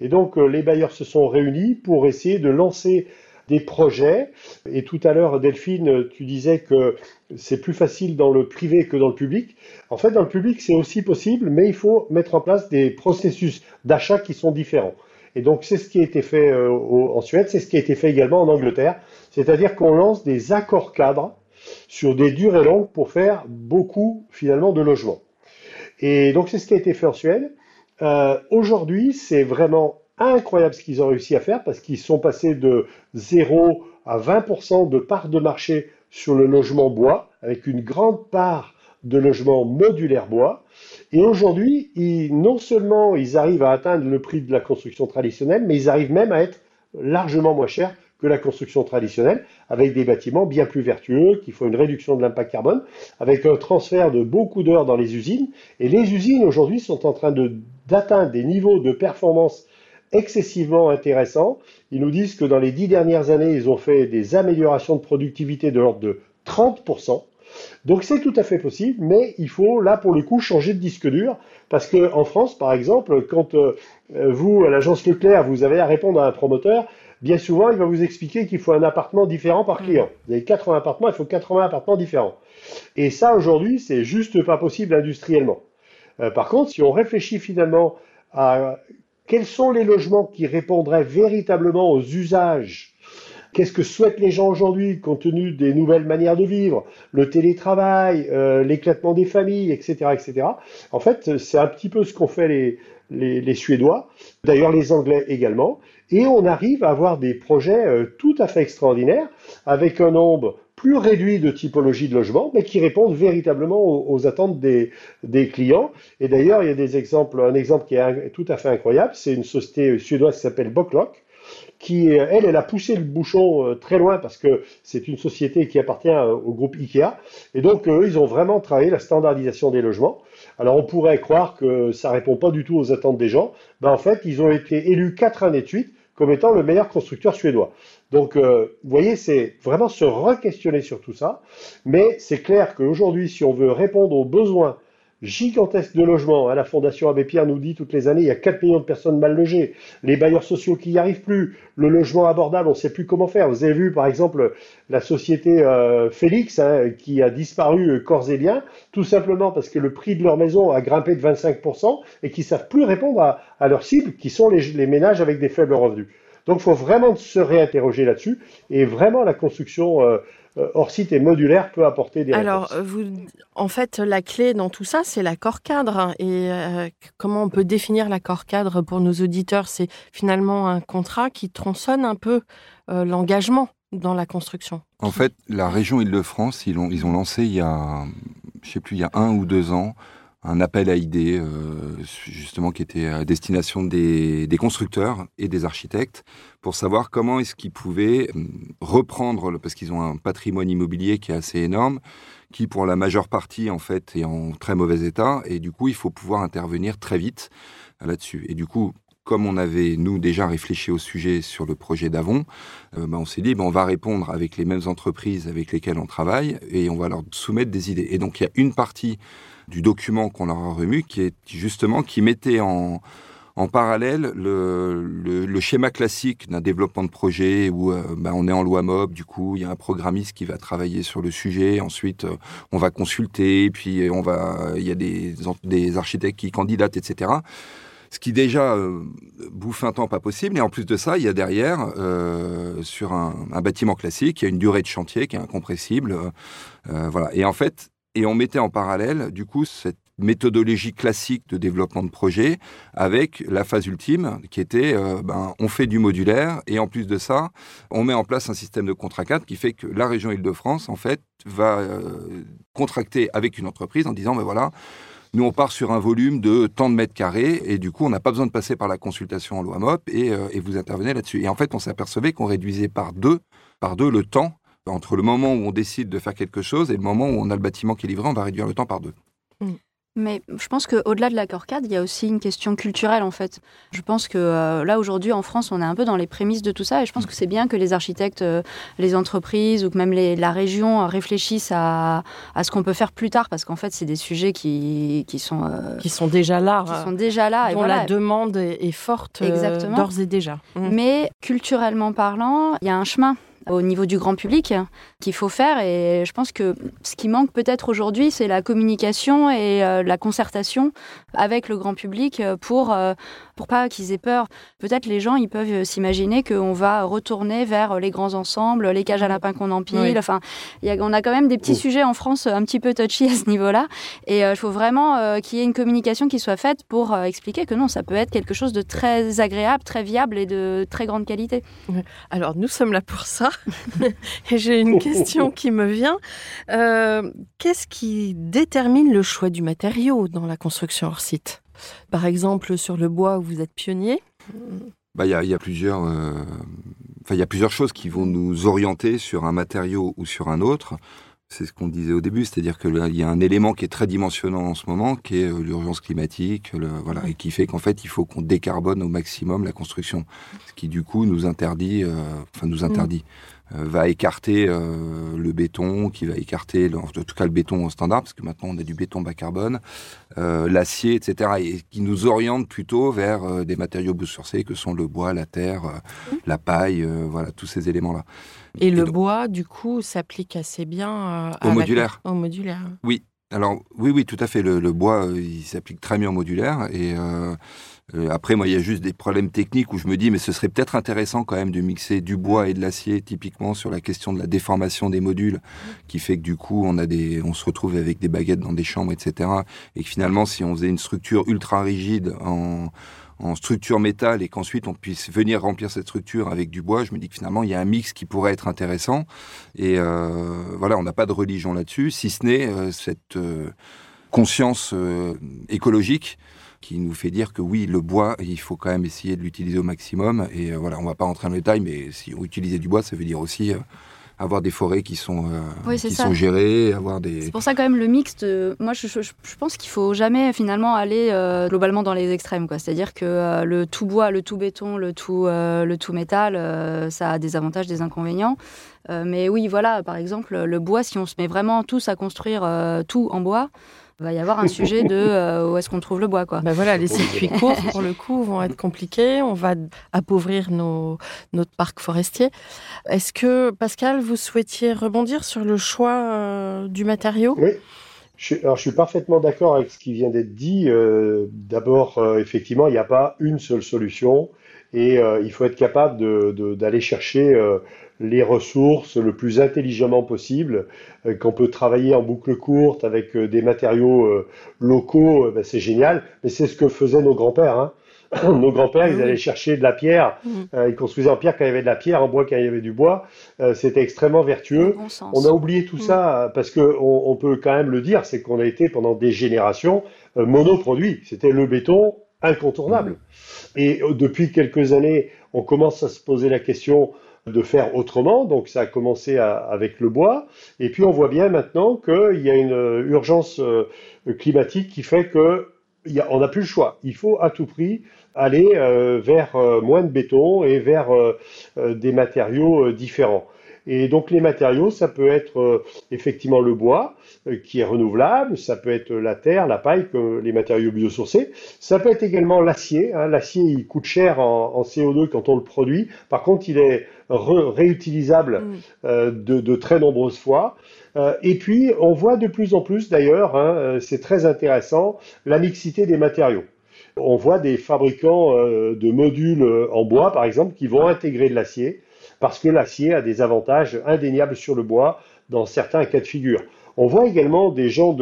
Et donc euh, les bailleurs se sont réunis pour essayer de lancer des projets. Et tout à l'heure, Delphine, tu disais que c'est plus facile dans le privé que dans le public. En fait, dans le public, c'est aussi possible, mais il faut mettre en place des processus d'achat qui sont différents. Et donc, c'est ce qui a été fait euh, en Suède, c'est ce qui a été fait également en Angleterre. C'est-à-dire qu'on lance des accords cadres sur des durées longues pour faire beaucoup, finalement, de logements. Et donc, c'est ce qui a été fait en Suède. Euh, aujourd'hui, c'est vraiment incroyable ce qu'ils ont réussi à faire parce qu'ils sont passés de 0 à 20% de part de marché sur le logement bois, avec une grande part de logement modulaire bois. Et aujourd'hui, non seulement ils arrivent à atteindre le prix de la construction traditionnelle, mais ils arrivent même à être largement moins chers que la construction traditionnelle, avec des bâtiments bien plus vertueux, qui font une réduction de l'impact carbone, avec un transfert de beaucoup d'heures dans les usines. Et les usines aujourd'hui sont en train d'atteindre des niveaux de performance excessivement intéressants. Ils nous disent que dans les dix dernières années, ils ont fait des améliorations de productivité de l'ordre de 30%. Donc c'est tout à fait possible, mais il faut là pour le coup changer de disque dur parce que en France, par exemple, quand euh, vous à l'agence Leclerc, vous avez à répondre à un promoteur, bien souvent, il va vous expliquer qu'il faut un appartement différent par client. Mm. Vous avez 80 appartements, il faut 80 appartements différents. Et ça, aujourd'hui, c'est juste pas possible industriellement. Euh, par contre, si on réfléchit finalement à quels sont les logements qui répondraient véritablement aux usages Qu'est-ce que souhaitent les gens aujourd'hui compte tenu des nouvelles manières de vivre, le télétravail, euh, l'éclatement des familles, etc., etc. En fait, c'est un petit peu ce qu'ont fait les, les, les Suédois, d'ailleurs les Anglais également, et on arrive à avoir des projets euh, tout à fait extraordinaires avec un nombre plus réduit de typologies de logements, mais qui répondent véritablement aux, aux attentes des, des, clients. Et d'ailleurs, il y a des exemples, un exemple qui est tout à fait incroyable, c'est une société suédoise qui s'appelle Bocklock, qui, elle, elle a poussé le bouchon euh, très loin parce que c'est une société qui appartient euh, au groupe IKEA. Et donc, ils ont vraiment travaillé la standardisation des logements. Alors, on pourrait croire que ça répond pas du tout aux attentes des gens. Ben, en fait, ils ont été élus quatre années de suite comme étant le meilleur constructeur suédois. Donc, euh, vous voyez, c'est vraiment se re-questionner sur tout ça. Mais c'est clair qu'aujourd'hui, si on veut répondre aux besoins gigantesque de logements. Hein. La Fondation Abbé Pierre nous dit toutes les années, il y a 4 millions de personnes mal logées, les bailleurs sociaux qui n'y arrivent plus, le logement abordable, on ne sait plus comment faire. Vous avez vu par exemple la société euh, Félix hein, qui a disparu euh, corps et biens, tout simplement parce que le prix de leur maison a grimpé de 25% et qui ne savent plus répondre à, à leurs cibles, qui sont les, ménages avec des faibles revenus. Donc il faut vraiment se réinterroger là-dessus et vraiment la construction euh, hors site et modulaire peut apporter des Alors, vous, en fait, la clé dans tout ça, c'est l'accord cadre. Et euh, comment on peut définir l'accord cadre pour nos auditeurs? C'est finalement un contrat qui tronçonne un peu euh, l'engagement dans la construction. En fait, la région Île-de-France, ils ont, ils ont lancé il y a, je sais plus, il y a un ou deux ans, un appel à idées, euh, justement, qui était à destination des, constructeurs et des architectes, pour savoir comment est-ce qu'ils pouvaient hum, reprendre, parce qu'ils ont un patrimoine immobilier qui est assez énorme, qui pour la majeure partie, en fait, est en très mauvais état, et du coup, il faut pouvoir intervenir très vite là-dessus. Et du coup, comme on avait, nous, déjà réfléchi au sujet sur le projet d'Avon, euh, ben on s'est dit, ben on va répondre avec les mêmes entreprises avec lesquelles on travaille, et on va leur soumettre des idées. Et donc, il y a une partie du document qu'on leur a remis, qui est justement qui mettait en, en parallèle le, schéma classique d'un développement de projet où euh, bah, on est en loi MOB, du coup il y a un programmiste qui va travailler sur le sujet, ensuite euh, on va consulter, puis on va il y a des, des architectes qui candidatent, etc. Ce qui déjà euh, bouffe un temps pas possible. Et en plus de ça, il y a derrière, euh, sur un, bâtiment classique, il y a une durée de chantier qui est incompressible. Euh, voilà. Et en fait, et on mettait en parallèle, du coup, cette méthodologie classique de développement de projet avec la phase ultime qui était ben, on fait du modulaire et en plus de ça on met en place un système de contrat cadre qui fait que la région Île-de-France en fait va contracter avec une entreprise en disant ben voilà nous, on part sur un volume de tant de mètres carrés et du coup, on n'a pas besoin de passer par la consultation en loi MOP et, euh, et vous intervenez là-dessus. Et en fait, on s'apercevait qu'on réduisait par deux, par deux le temps entre le moment où on décide de faire quelque chose et le moment où on a le bâtiment qui est livré, on va réduire le temps par deux. Mais je pense qu'au-delà de l'accord cadre, il y a aussi une question culturelle en fait. Je pense que euh, là aujourd'hui en France, on est un peu dans les prémices de tout ça et je pense que c'est bien que les architectes, euh, les entreprises ou que même les, la région réfléchissent à, à ce qu'on peut faire plus tard parce qu'en fait c'est des sujets qui, qui sont euh, qui sont déjà là, qui sont déjà là dont et voilà. la demande est, forte euh, d'ores et déjà. Mmh. Mais culturellement parlant, il y a un chemin au niveau du grand public qu'il faut faire. Et je pense que ce qui manque peut-être aujourd'hui, c'est la communication et euh, la concertation avec le grand public pour, euh, pour pas qu'ils aient peur. Peut-être les gens, ils peuvent s'imaginer qu'on va retourner vers les grands ensembles, les cages à lapins qu'on empile. Oui. Enfin, y a, on a quand même des petits sujets en France un petit peu touchy à ce niveau-là. Et il euh, faut vraiment euh, qu'il y ait une communication qui soit faite pour euh, expliquer que non, ça peut être quelque chose de très agréable, très viable et de très grande qualité. Alors, nous sommes là pour ça. Et j'ai une question qui me vient. Euh, Qu'est-ce qui détermine le choix du matériau dans la construction hors site? Par exemple, sur le bois où vous êtes pionnier bah, il y a plusieurs choses qui vont nous orienter sur un matériau ou sur un autre. C'est ce qu'on disait au début, c'est-à-dire que il y a un élément qui est très dimensionnant en ce moment, qui est l'urgence climatique, le, voilà, et qui fait qu'en fait, il faut qu'on décarbone au maximum la construction, ce qui du coup nous interdit, euh, enfin nous interdit. Mmh va écarter euh, le béton, qui va écarter, le, en tout cas le béton standard, parce que maintenant on a du béton bas carbone, euh, l'acier, etc., et qui nous oriente plutôt vers euh, des matériaux biosourcés que sont le bois, la terre, mmh. la paille, voilà, tous ces éléments-là. Et, et, le donc, bois, du coup, s'applique assez bien au modulaire. La... Au modulaire. Oui, Alors oui, oui, tout à fait. Le, le bois, euh, il s'applique très bien au modulaire. Et euh, euh, après, moi, il y a juste des problèmes techniques où je me dis, mais ce serait peut-être intéressant quand même de mixer du bois et de l'acier, typiquement sur la question de la déformation des modules, qui fait que du coup, on a des, on se retrouve avec des baguettes dans des chambres, etc. Et que finalement, si on faisait une structure ultra rigide en en structure métal et qu'ensuite on puisse venir remplir cette structure avec du bois, je me dis que finalement il y a un mix qui pourrait être intéressant. Et euh, voilà, on n'a pas de religion là-dessus, si ce n'est euh, cette euh, conscience écologique qui nous fait dire que oui, le bois, il faut quand même essayer de l'utiliser au maximum. Et voilà, on va pas rentrer dans le détail, mais si on utilisait du bois, ça veut dire aussi avoir des forêts qui sont, euh, Oui, qui ça. sont gérées, avoir des... C'est pour ça quand même le mixte. euh, moi, je, je- je pense qu'il faut jamais finalement aller euh, globalement dans les extrêmes, quoi. C'est-à-dire que euh, le tout bois, le tout béton, le tout, le tout métal, ça a des avantages, des inconvénients. Mais oui, voilà, par exemple, le bois, si on se met vraiment tous à construire tout en bois, il va y avoir un sujet de euh, où est-ce qu'on trouve le bois, quoi. Ben voilà, les circuits courts, pour le coup, vont être compliqués. On va appauvrir nos, notre parc forestier. Est-ce que, Pascal, vous souhaitiez rebondir sur le choix euh, du matériau? Oui. Je, suis- alors, je suis parfaitement d'accord avec ce qui vient d'être dit. Euh, D'abord, euh, effectivement, il n'y a pas une seule solution et euh, il faut être capable de- de- d'aller chercher euh, les ressources le plus intelligemment possible. Euh, qu'on peut travailler en boucle courte avec euh, des matériaux euh, locaux, ben, c'est génial. Mais c'est ce que faisaient nos grands-pères. Hein. Nos grands-pères, ils Oui. allaient chercher de la pierre. Euh, ils construisaient en pierre quand il y avait de la pierre, en bois quand il y avait du bois. C'était extrêmement vertueux. Bon. On a oublié tout Mm. ça parce que on, on peut quand même le dire, c'est qu'on a été pendant des générations monoproduit. C'était le béton incontournable. Et euh, depuis quelques années, on commence à se poser la question de faire autrement. Donc ça a commencé avec le bois. Et puis on voit bien maintenant qu'il y a une euh, urgence euh, climatique qui fait que on n'a plus le choix. Il faut à tout prix aller euh, vers moins de béton et vers des matériaux différents. Et donc les matériaux, ça peut être euh, effectivement le bois, euh, qui est renouvelable, ça peut être la terre, la paille, les matériaux biosourcés, ça peut être également l'acier. hein. L'acier, il coûte cher en, en CO2 quand on le produit. Par contre, il est réutilisable Mm. euh, de, de très nombreuses fois. Et puis, on voit de plus en plus, d'ailleurs, hein, c'est très intéressant, la mixité des matériaux. On voit des fabricants de modules en bois, par exemple, qui vont intégrer de l'acier, parce que l'acier a des avantages indéniables sur le bois dans certains cas de figure. On voit également des gens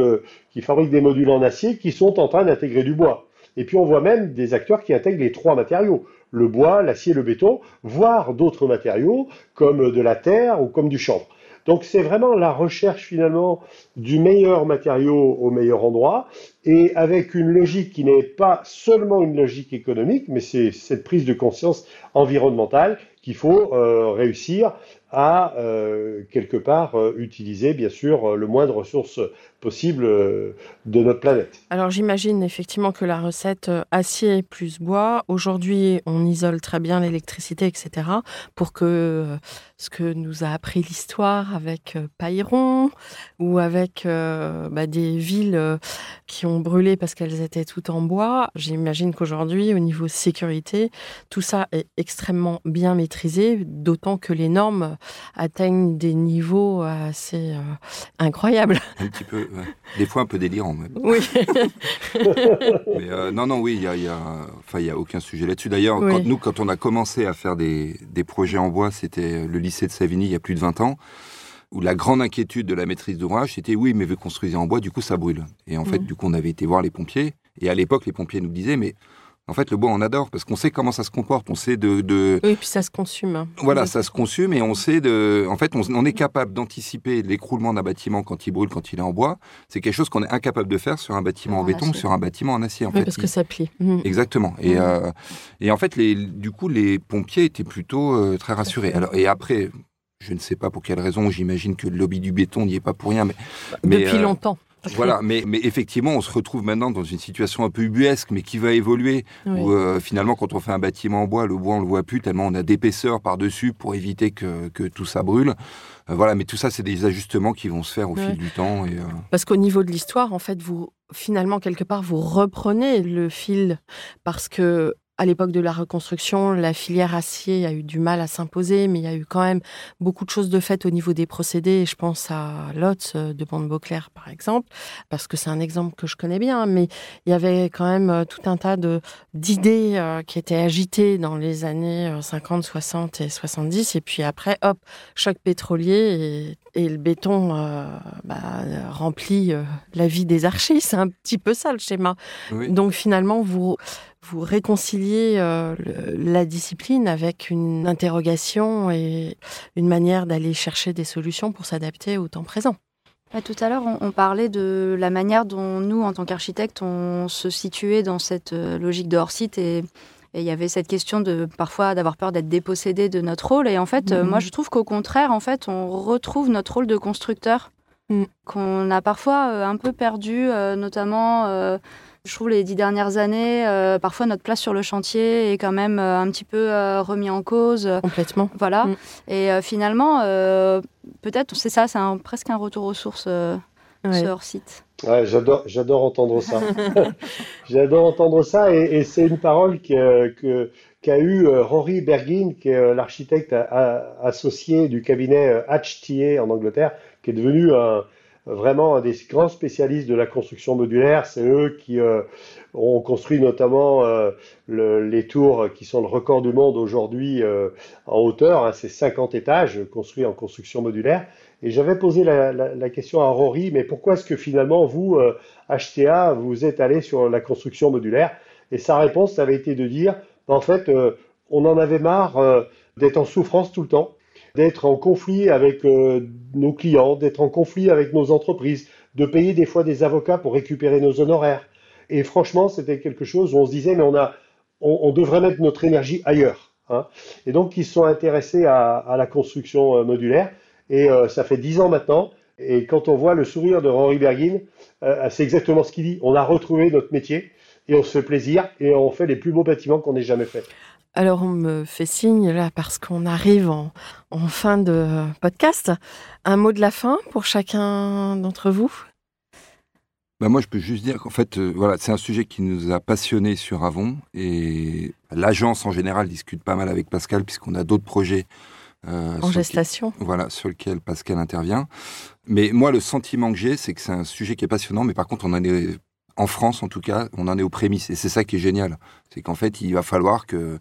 qui fabriquent des modules en acier qui sont en train d'intégrer du bois. Et puis on voit même des acteurs qui intègrent les trois matériaux, le bois, l'acier, le béton, voire d'autres matériaux comme de la terre ou comme du chanvre. Donc c'est vraiment la recherche finalement du meilleur matériau au meilleur endroit. Et avec une logique qui n'est pas seulement une logique économique, mais c'est cette prise de conscience environnementale qu'il faut euh, réussir à euh, quelque part euh, utiliser bien sûr le moins de ressources possible euh, de notre planète. Alors j'imagine effectivement que la recette euh, acier plus bois, aujourd'hui on isole très bien l'électricité, etc. pour que euh, ce que nous a appris l'histoire avec Pailleron ou avec euh, bah, des villes qui ont brûlé parce qu'elles étaient toutes en bois, j'imagine qu'aujourd'hui au niveau sécurité, tout ça est extrêmement bien maîtrisé, d'autant que les normes atteignent des niveaux assez euh, incroyables. Un petit peu, ouais. des fois un peu délirant même. Oui. Mais euh, non, non, oui, il y a, y a- enfin, il y a aucun sujet là-dessus. D'ailleurs, Oui. quand, nous, quand on a commencé à faire des, des projets en bois, c'était le lycée de Savigny il y a plus de 20 ans, où la grande inquiétude de la maîtrise d'ouvrage, c'était oui, mais vous construisez en bois, du coup, ça brûle. Et en fait, Mhm. du coup, on avait été voir les pompiers. Et à l'époque, les pompiers nous disaient, mais en fait, le bois, on adore, parce qu'on sait comment ça se comporte. On sait de, de- Oui, puis ça se consume. voilà, Oui. ça se consume et on sait de. En fait, on, on est capable d'anticiper l'écroulement d'un bâtiment quand il brûle, quand il est en bois. C'est quelque chose qu'on est incapable de faire sur un bâtiment en En béton sur un bâtiment en acier. En Oui, fait, parce Il- que ça plie. Mhm. Exactement. Et, Mhm. euh, et en fait, les, du coup, les pompiers étaient plutôt euh, très rassurés. Alors, et après, je ne sais pas pour quelle raison, j'imagine que le lobby du béton n'y est pas pour rien, mais, mais, Depuis euh, longtemps. Voilà, mais, mais effectivement, on se retrouve maintenant dans une situation un peu ubuesque, mais qui va évoluer, Oui. où euh, finalement, quand on fait un bâtiment en bois, le bois, on le voit plus, tellement on a d'épaisseur par-dessus pour éviter que, que tout ça brûle. Euh, voilà, mais tout ça, c'est des ajustements qui vont se faire au Ouais. fil du temps. Et, euh, Parce qu'au niveau de l'histoire, en fait, vous finalement quelque part vous reprenez le fil parce que à l'époque de la reconstruction, la filière acier a eu du mal à s'imposer, mais il y a eu quand même beaucoup de choses de fait au niveau des procédés. je pense à Lotz euh, de Bande-Beauclerc, par exemple, parce que c'est un exemple que je connais bien. Mais il y avait quand même euh, tout un tas d'idées euh, qui étaient agitées dans les années 50, 60 et 70. Et puis après, hop, choc pétrolier et, le béton bah, remplit la vie des archis. C'est un petit peu ça le schéma. Donc finalement, vous vous réconciliez euh, la discipline avec une interrogation et une manière d'aller chercher des solutions pour s'adapter au temps présent. tout à l'heure, on, parlait de la manière dont nous, en tant qu'architectes, on se situait dans cette euh, logique de hors-site et il y avait cette question de parfois d'avoir peur d'être dépossédé de notre rôle. Et en fait, euh, moi, mhm. je trouve qu'au contraire, en fait, on retrouve notre rôle de constructeur mm. qu'on a parfois un peu perdu, notamment je trouve les dix dernières années, euh, parfois notre place sur le chantier est quand même euh, un petit peu euh, remis en cause. Complètement. Voilà. Mm. Et finalement, peut-être c'est ça, c'est presque un retour aux sources ce hors-site. Ouais, j'adore, j'adore entendre ça. j'adore entendre ça et, c'est une parole que, qu'a eu Rory Bergin, qui est l'architecte associé du cabinet HTA en Angleterre, qui est devenu un vraiment un des grands spécialistes de la construction modulaire. C'est eux qui euh, ont construit notamment euh, les tours qui sont le record du monde aujourd'hui euh, en hauteur. Hein, c'est 50 étages construits en construction modulaire. Et j'avais posé la, question à Rory, mais pourquoi est-ce que finalement vous, HTA, vous êtes allé sur la construction modulaire? Et sa réponse, avait été de dire, en fait, on en avait marre d'être en souffrance tout le temps d'être en conflit avec euh, nos clients, d'être en conflit avec nos entreprises, de payer des fois des avocats pour récupérer nos honoraires. Et franchement, c'était quelque chose où on se disait, mais on, a, on, devrait mettre notre énergie ailleurs. Hein. Et donc, ils se sont intéressés à, la construction euh, modulaire. Et euh, ça fait dix ans maintenant. Et quand on voit le sourire de Rory Bergin, c'est exactement ce qu'il dit. On a retrouvé notre métier et on se fait plaisir et on fait les plus beaux bâtiments qu'on ait jamais faits. Alors on me fait signe là parce qu'on arrive en, fin de podcast. Un mot de la fin pour chacun d'entre vous? Bah moi, je peux juste dire qu'en fait, euh, voilà, c'est un sujet qui nous a passionnés sur Avon et l'agence en général discute pas mal avec Pascal puisqu'on a d'autres projets euh, en gestation. voilà, sur lequel Pascal intervient. Mais moi, le sentiment que j'ai, c'est que c'est un sujet qui est passionnant, mais par contre, on en est en France en tout cas, on en est aux prémices. Et c'est ça qui est génial. C'est qu'en fait, il va falloir que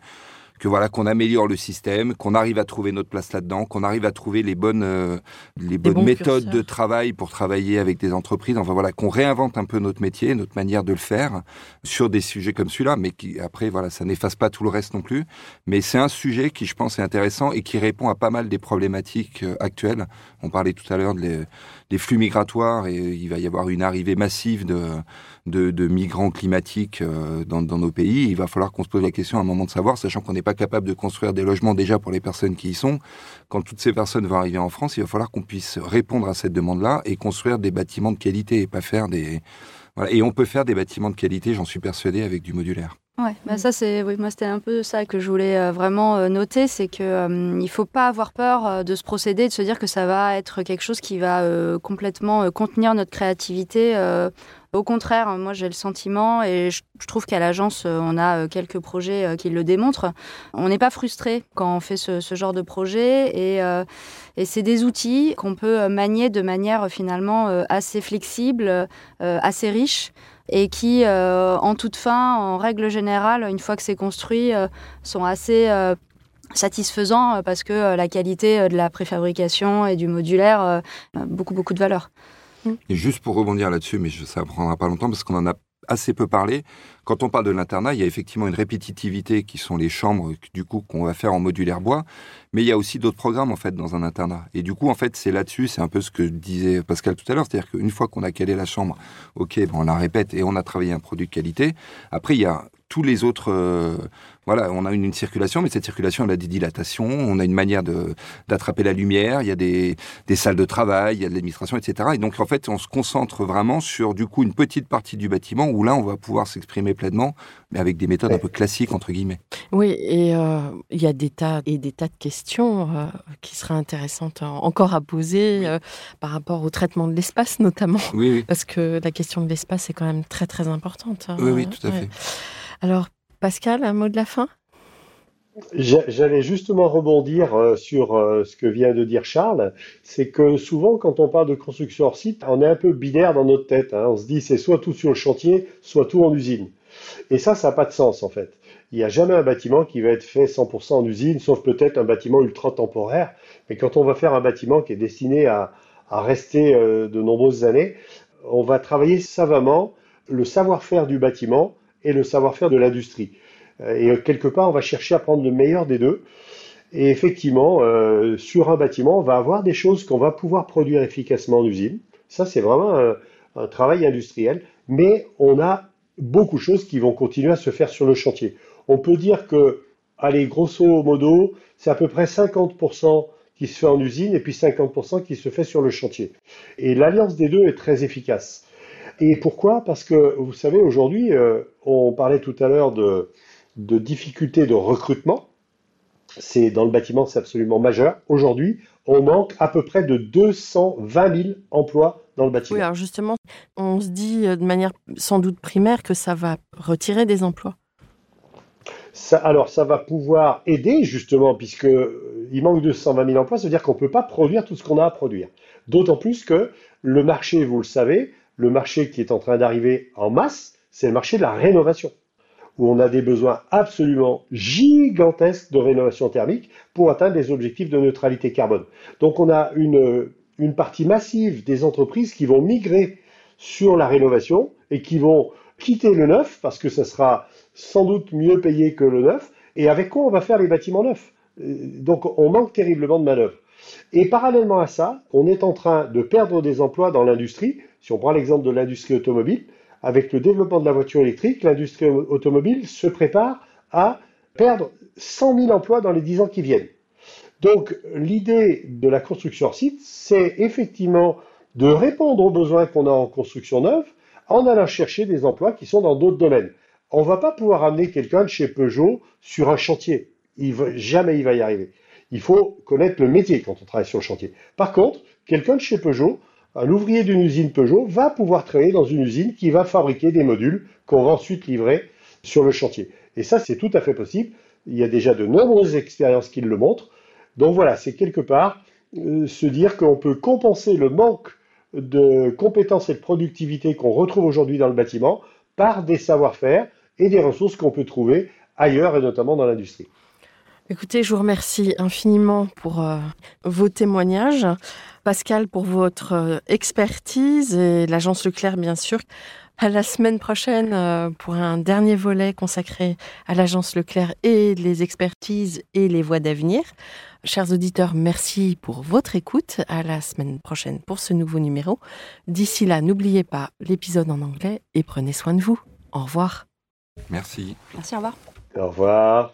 que voilà qu'on améliore le système, qu'on arrive à trouver notre place là-dedans, qu'on arrive à trouver les bonnes euh, les bonnes méthodes de travail pour travailler avec des entreprises. Enfin voilà, qu'on réinvente un peu notre métier, notre manière de le faire sur des sujets comme celui-là, mais qui après voilà, ça n'efface pas tout le reste non plus. Mais c'est un sujet qui je pense est intéressant et qui répond à pas mal des problématiques euh, actuelles. On parlait tout à l'heure des flux migratoires et il va y avoir une arrivée massive de de, migrants climatiques euh, dans, nos pays. Il va falloir qu'on se pose la question à un moment de savoir, sachant qu'on n'est pas capable de construire des logements déjà pour les personnes qui y sont. Quand toutes ces personnes vont arriver en France, il va falloir qu'on puisse répondre à cette demande-là et construire des bâtiments de qualité et pas faire des... Et on peut faire des bâtiments de qualité, j'en suis persuadé, avec du modulaire. Ouais, bah ça c'est oui, moi c'était un peu ça que je voulais euh, vraiment euh, noter, c'est que euh, il faut pas avoir peur de se procéder, de se dire que ça va être quelque chose qui va complètement contenir notre créativité. Au contraire, moi j'ai le sentiment et je, trouve qu'à l'agence on a quelques projets qui le démontrent. On n'est pas frustré quand on fait ce, genre de projet et, c'est des outils qu'on peut manier de manière finalement assez flexible, assez riche et qui, euh, en toute fin, en règle générale, une fois que c'est construit, euh, sont assez euh, satisfaisants parce que la qualité de la préfabrication et du modulaire a beaucoup, beaucoup de valeur. Et juste pour rebondir là-dessus, mais ça prendra pas longtemps parce qu'on en a assez peu parlé. Quand on parle de l'internat, il y a effectivement une répétitivité qui sont les chambres du coup qu'on va faire en modulaire bois, mais il y a aussi d'autres programmes en fait dans un internat. Et du coup en fait c'est là-dessus, c'est un peu ce que disait Pascal tout à l'heure, c'est-à-dire qu'une fois qu'on a calé la chambre, ok, bon, on la répète et on a travaillé un produit de qualité. Après il y a tous les autres, euh, voilà, on a une, circulation, mais cette circulation, elle a des dilatations, on a une manière de d'attraper la lumière, il y a des, des, salles de travail, il y a de l'administration, etc. Et donc, en fait, on se concentre vraiment sur, du coup, une petite partie du bâtiment où là, on va pouvoir s'exprimer pleinement, mais avec des méthodes un peu classiques, entre guillemets. Oui, et euh, il y a des tas et des tas de questions euh, qui seraient intéressantes encore à poser par rapport au traitement de l'espace, notamment. Oui, Parce que la question de l'espace est quand même très, très importante. Hein. Oui, oui, tout à fait. Alors, Pascal, un mot de la fin? J'allais justement rebondir euh, sur euh, ce que vient de dire Charles. C'est que souvent, quand on parle de construction hors site, on est un peu binaire dans notre tête. Hein. On se dit c'est soit tout sur le chantier, soit tout en usine. Et ça, ça n'a pas de sens en fait. Il n'y a jamais un bâtiment qui va être fait 100% en usine, sauf peut-être un bâtiment ultra temporaire. Mais quand on va faire un bâtiment qui est destiné à, rester euh, de nombreuses années, on va travailler savamment le savoir-faire du bâtiment et le savoir-faire de l'industrie. Euh, et quelque part, on va chercher à prendre le meilleur des deux. Et effectivement, euh, sur un bâtiment, on va avoir des choses qu'on va pouvoir produire efficacement en usine. Ça, c'est vraiment un, un, travail industriel. Mais on a beaucoup de choses qui vont continuer à se faire sur le chantier. On peut dire que, allez, grosso modo, c'est à peu près 50% qui se fait en usine et puis 50% qui se fait sur le chantier. Et l'alliance des deux est très efficace. Et pourquoi? Parce que, vous savez, aujourd'hui, euh, on parlait tout à l'heure de, de difficultés de recrutement. C'est dans le bâtiment, c'est absolument majeur. Aujourd'hui, on manque à peu près de 220 000 emplois dans le bâtiment. Oui, alors justement, on se dit euh, de manière sans doute primaire que ça va retirer des emplois. Ça, alors, ça va pouvoir aider justement, puisque euh, il manque 220 000 emplois, ça veut dire qu'on ne peut pas produire tout ce qu'on a à produire. D'autant plus que le marché, vous le savez, le marché qui est en train d'arriver en masse, c'est le marché de la rénovation où on a des besoins absolument gigantesques de rénovation thermique pour atteindre les objectifs de neutralité carbone. Donc on a une, partie massive des entreprises qui vont migrer sur la rénovation et qui vont quitter le neuf parce que ça sera sans doute mieux payé que le neuf. Et avec quoi on va faire les bâtiments neufs? Euh, Donc on manque terriblement de manœuvre. Et parallèlement à ça, on est en train de perdre des emplois dans l'industrie. Si on prend l'exemple de l'industrie automobile, avec le développement de la voiture électrique, l'industrie automobile se prépare à perdre 100 000 emplois dans les 10 ans qui viennent. Donc l'idée de la construction site, c'est effectivement de répondre aux besoins qu'on a en construction neuve en allant chercher des emplois qui sont dans d'autres domaines. On ne va pas pouvoir amener quelqu'un chez Peugeot sur un chantier. Jamais il va y arriver. Il faut connaître le métier quand on travaille sur le chantier. Par contre, quelqu'un de chez Peugeot un ouvrier d'une usine Peugeot va pouvoir travailler dans une usine qui va fabriquer des modules qu'on va ensuite livrer sur le chantier. Et ça, c'est tout à fait possible. Il y a déjà de nombreuses expériences qui le montrent. Donc voilà, c'est quelque part euh, se dire qu'on peut compenser le manque de compétences et de productivité qu'on retrouve aujourd'hui dans le bâtiment par des savoir-faire et des ressources qu'on peut trouver ailleurs et notamment dans l'industrie. Écoutez, je vous remercie infiniment pour euh, vos témoignages. Pascal, pour votre euh, expertise et l'agence Leclerc, bien sûr. À la semaine prochaine euh, pour un dernier volet consacré à l'agence Leclerc et les expertises et les voies d'avenir. Chers auditeurs, merci pour votre écoute. À la semaine prochaine pour ce nouveau numéro. D'ici là, n'oubliez pas l'épisode en anglais et prenez soin de vous. Au revoir. Merci. Merci, au revoir. Au revoir.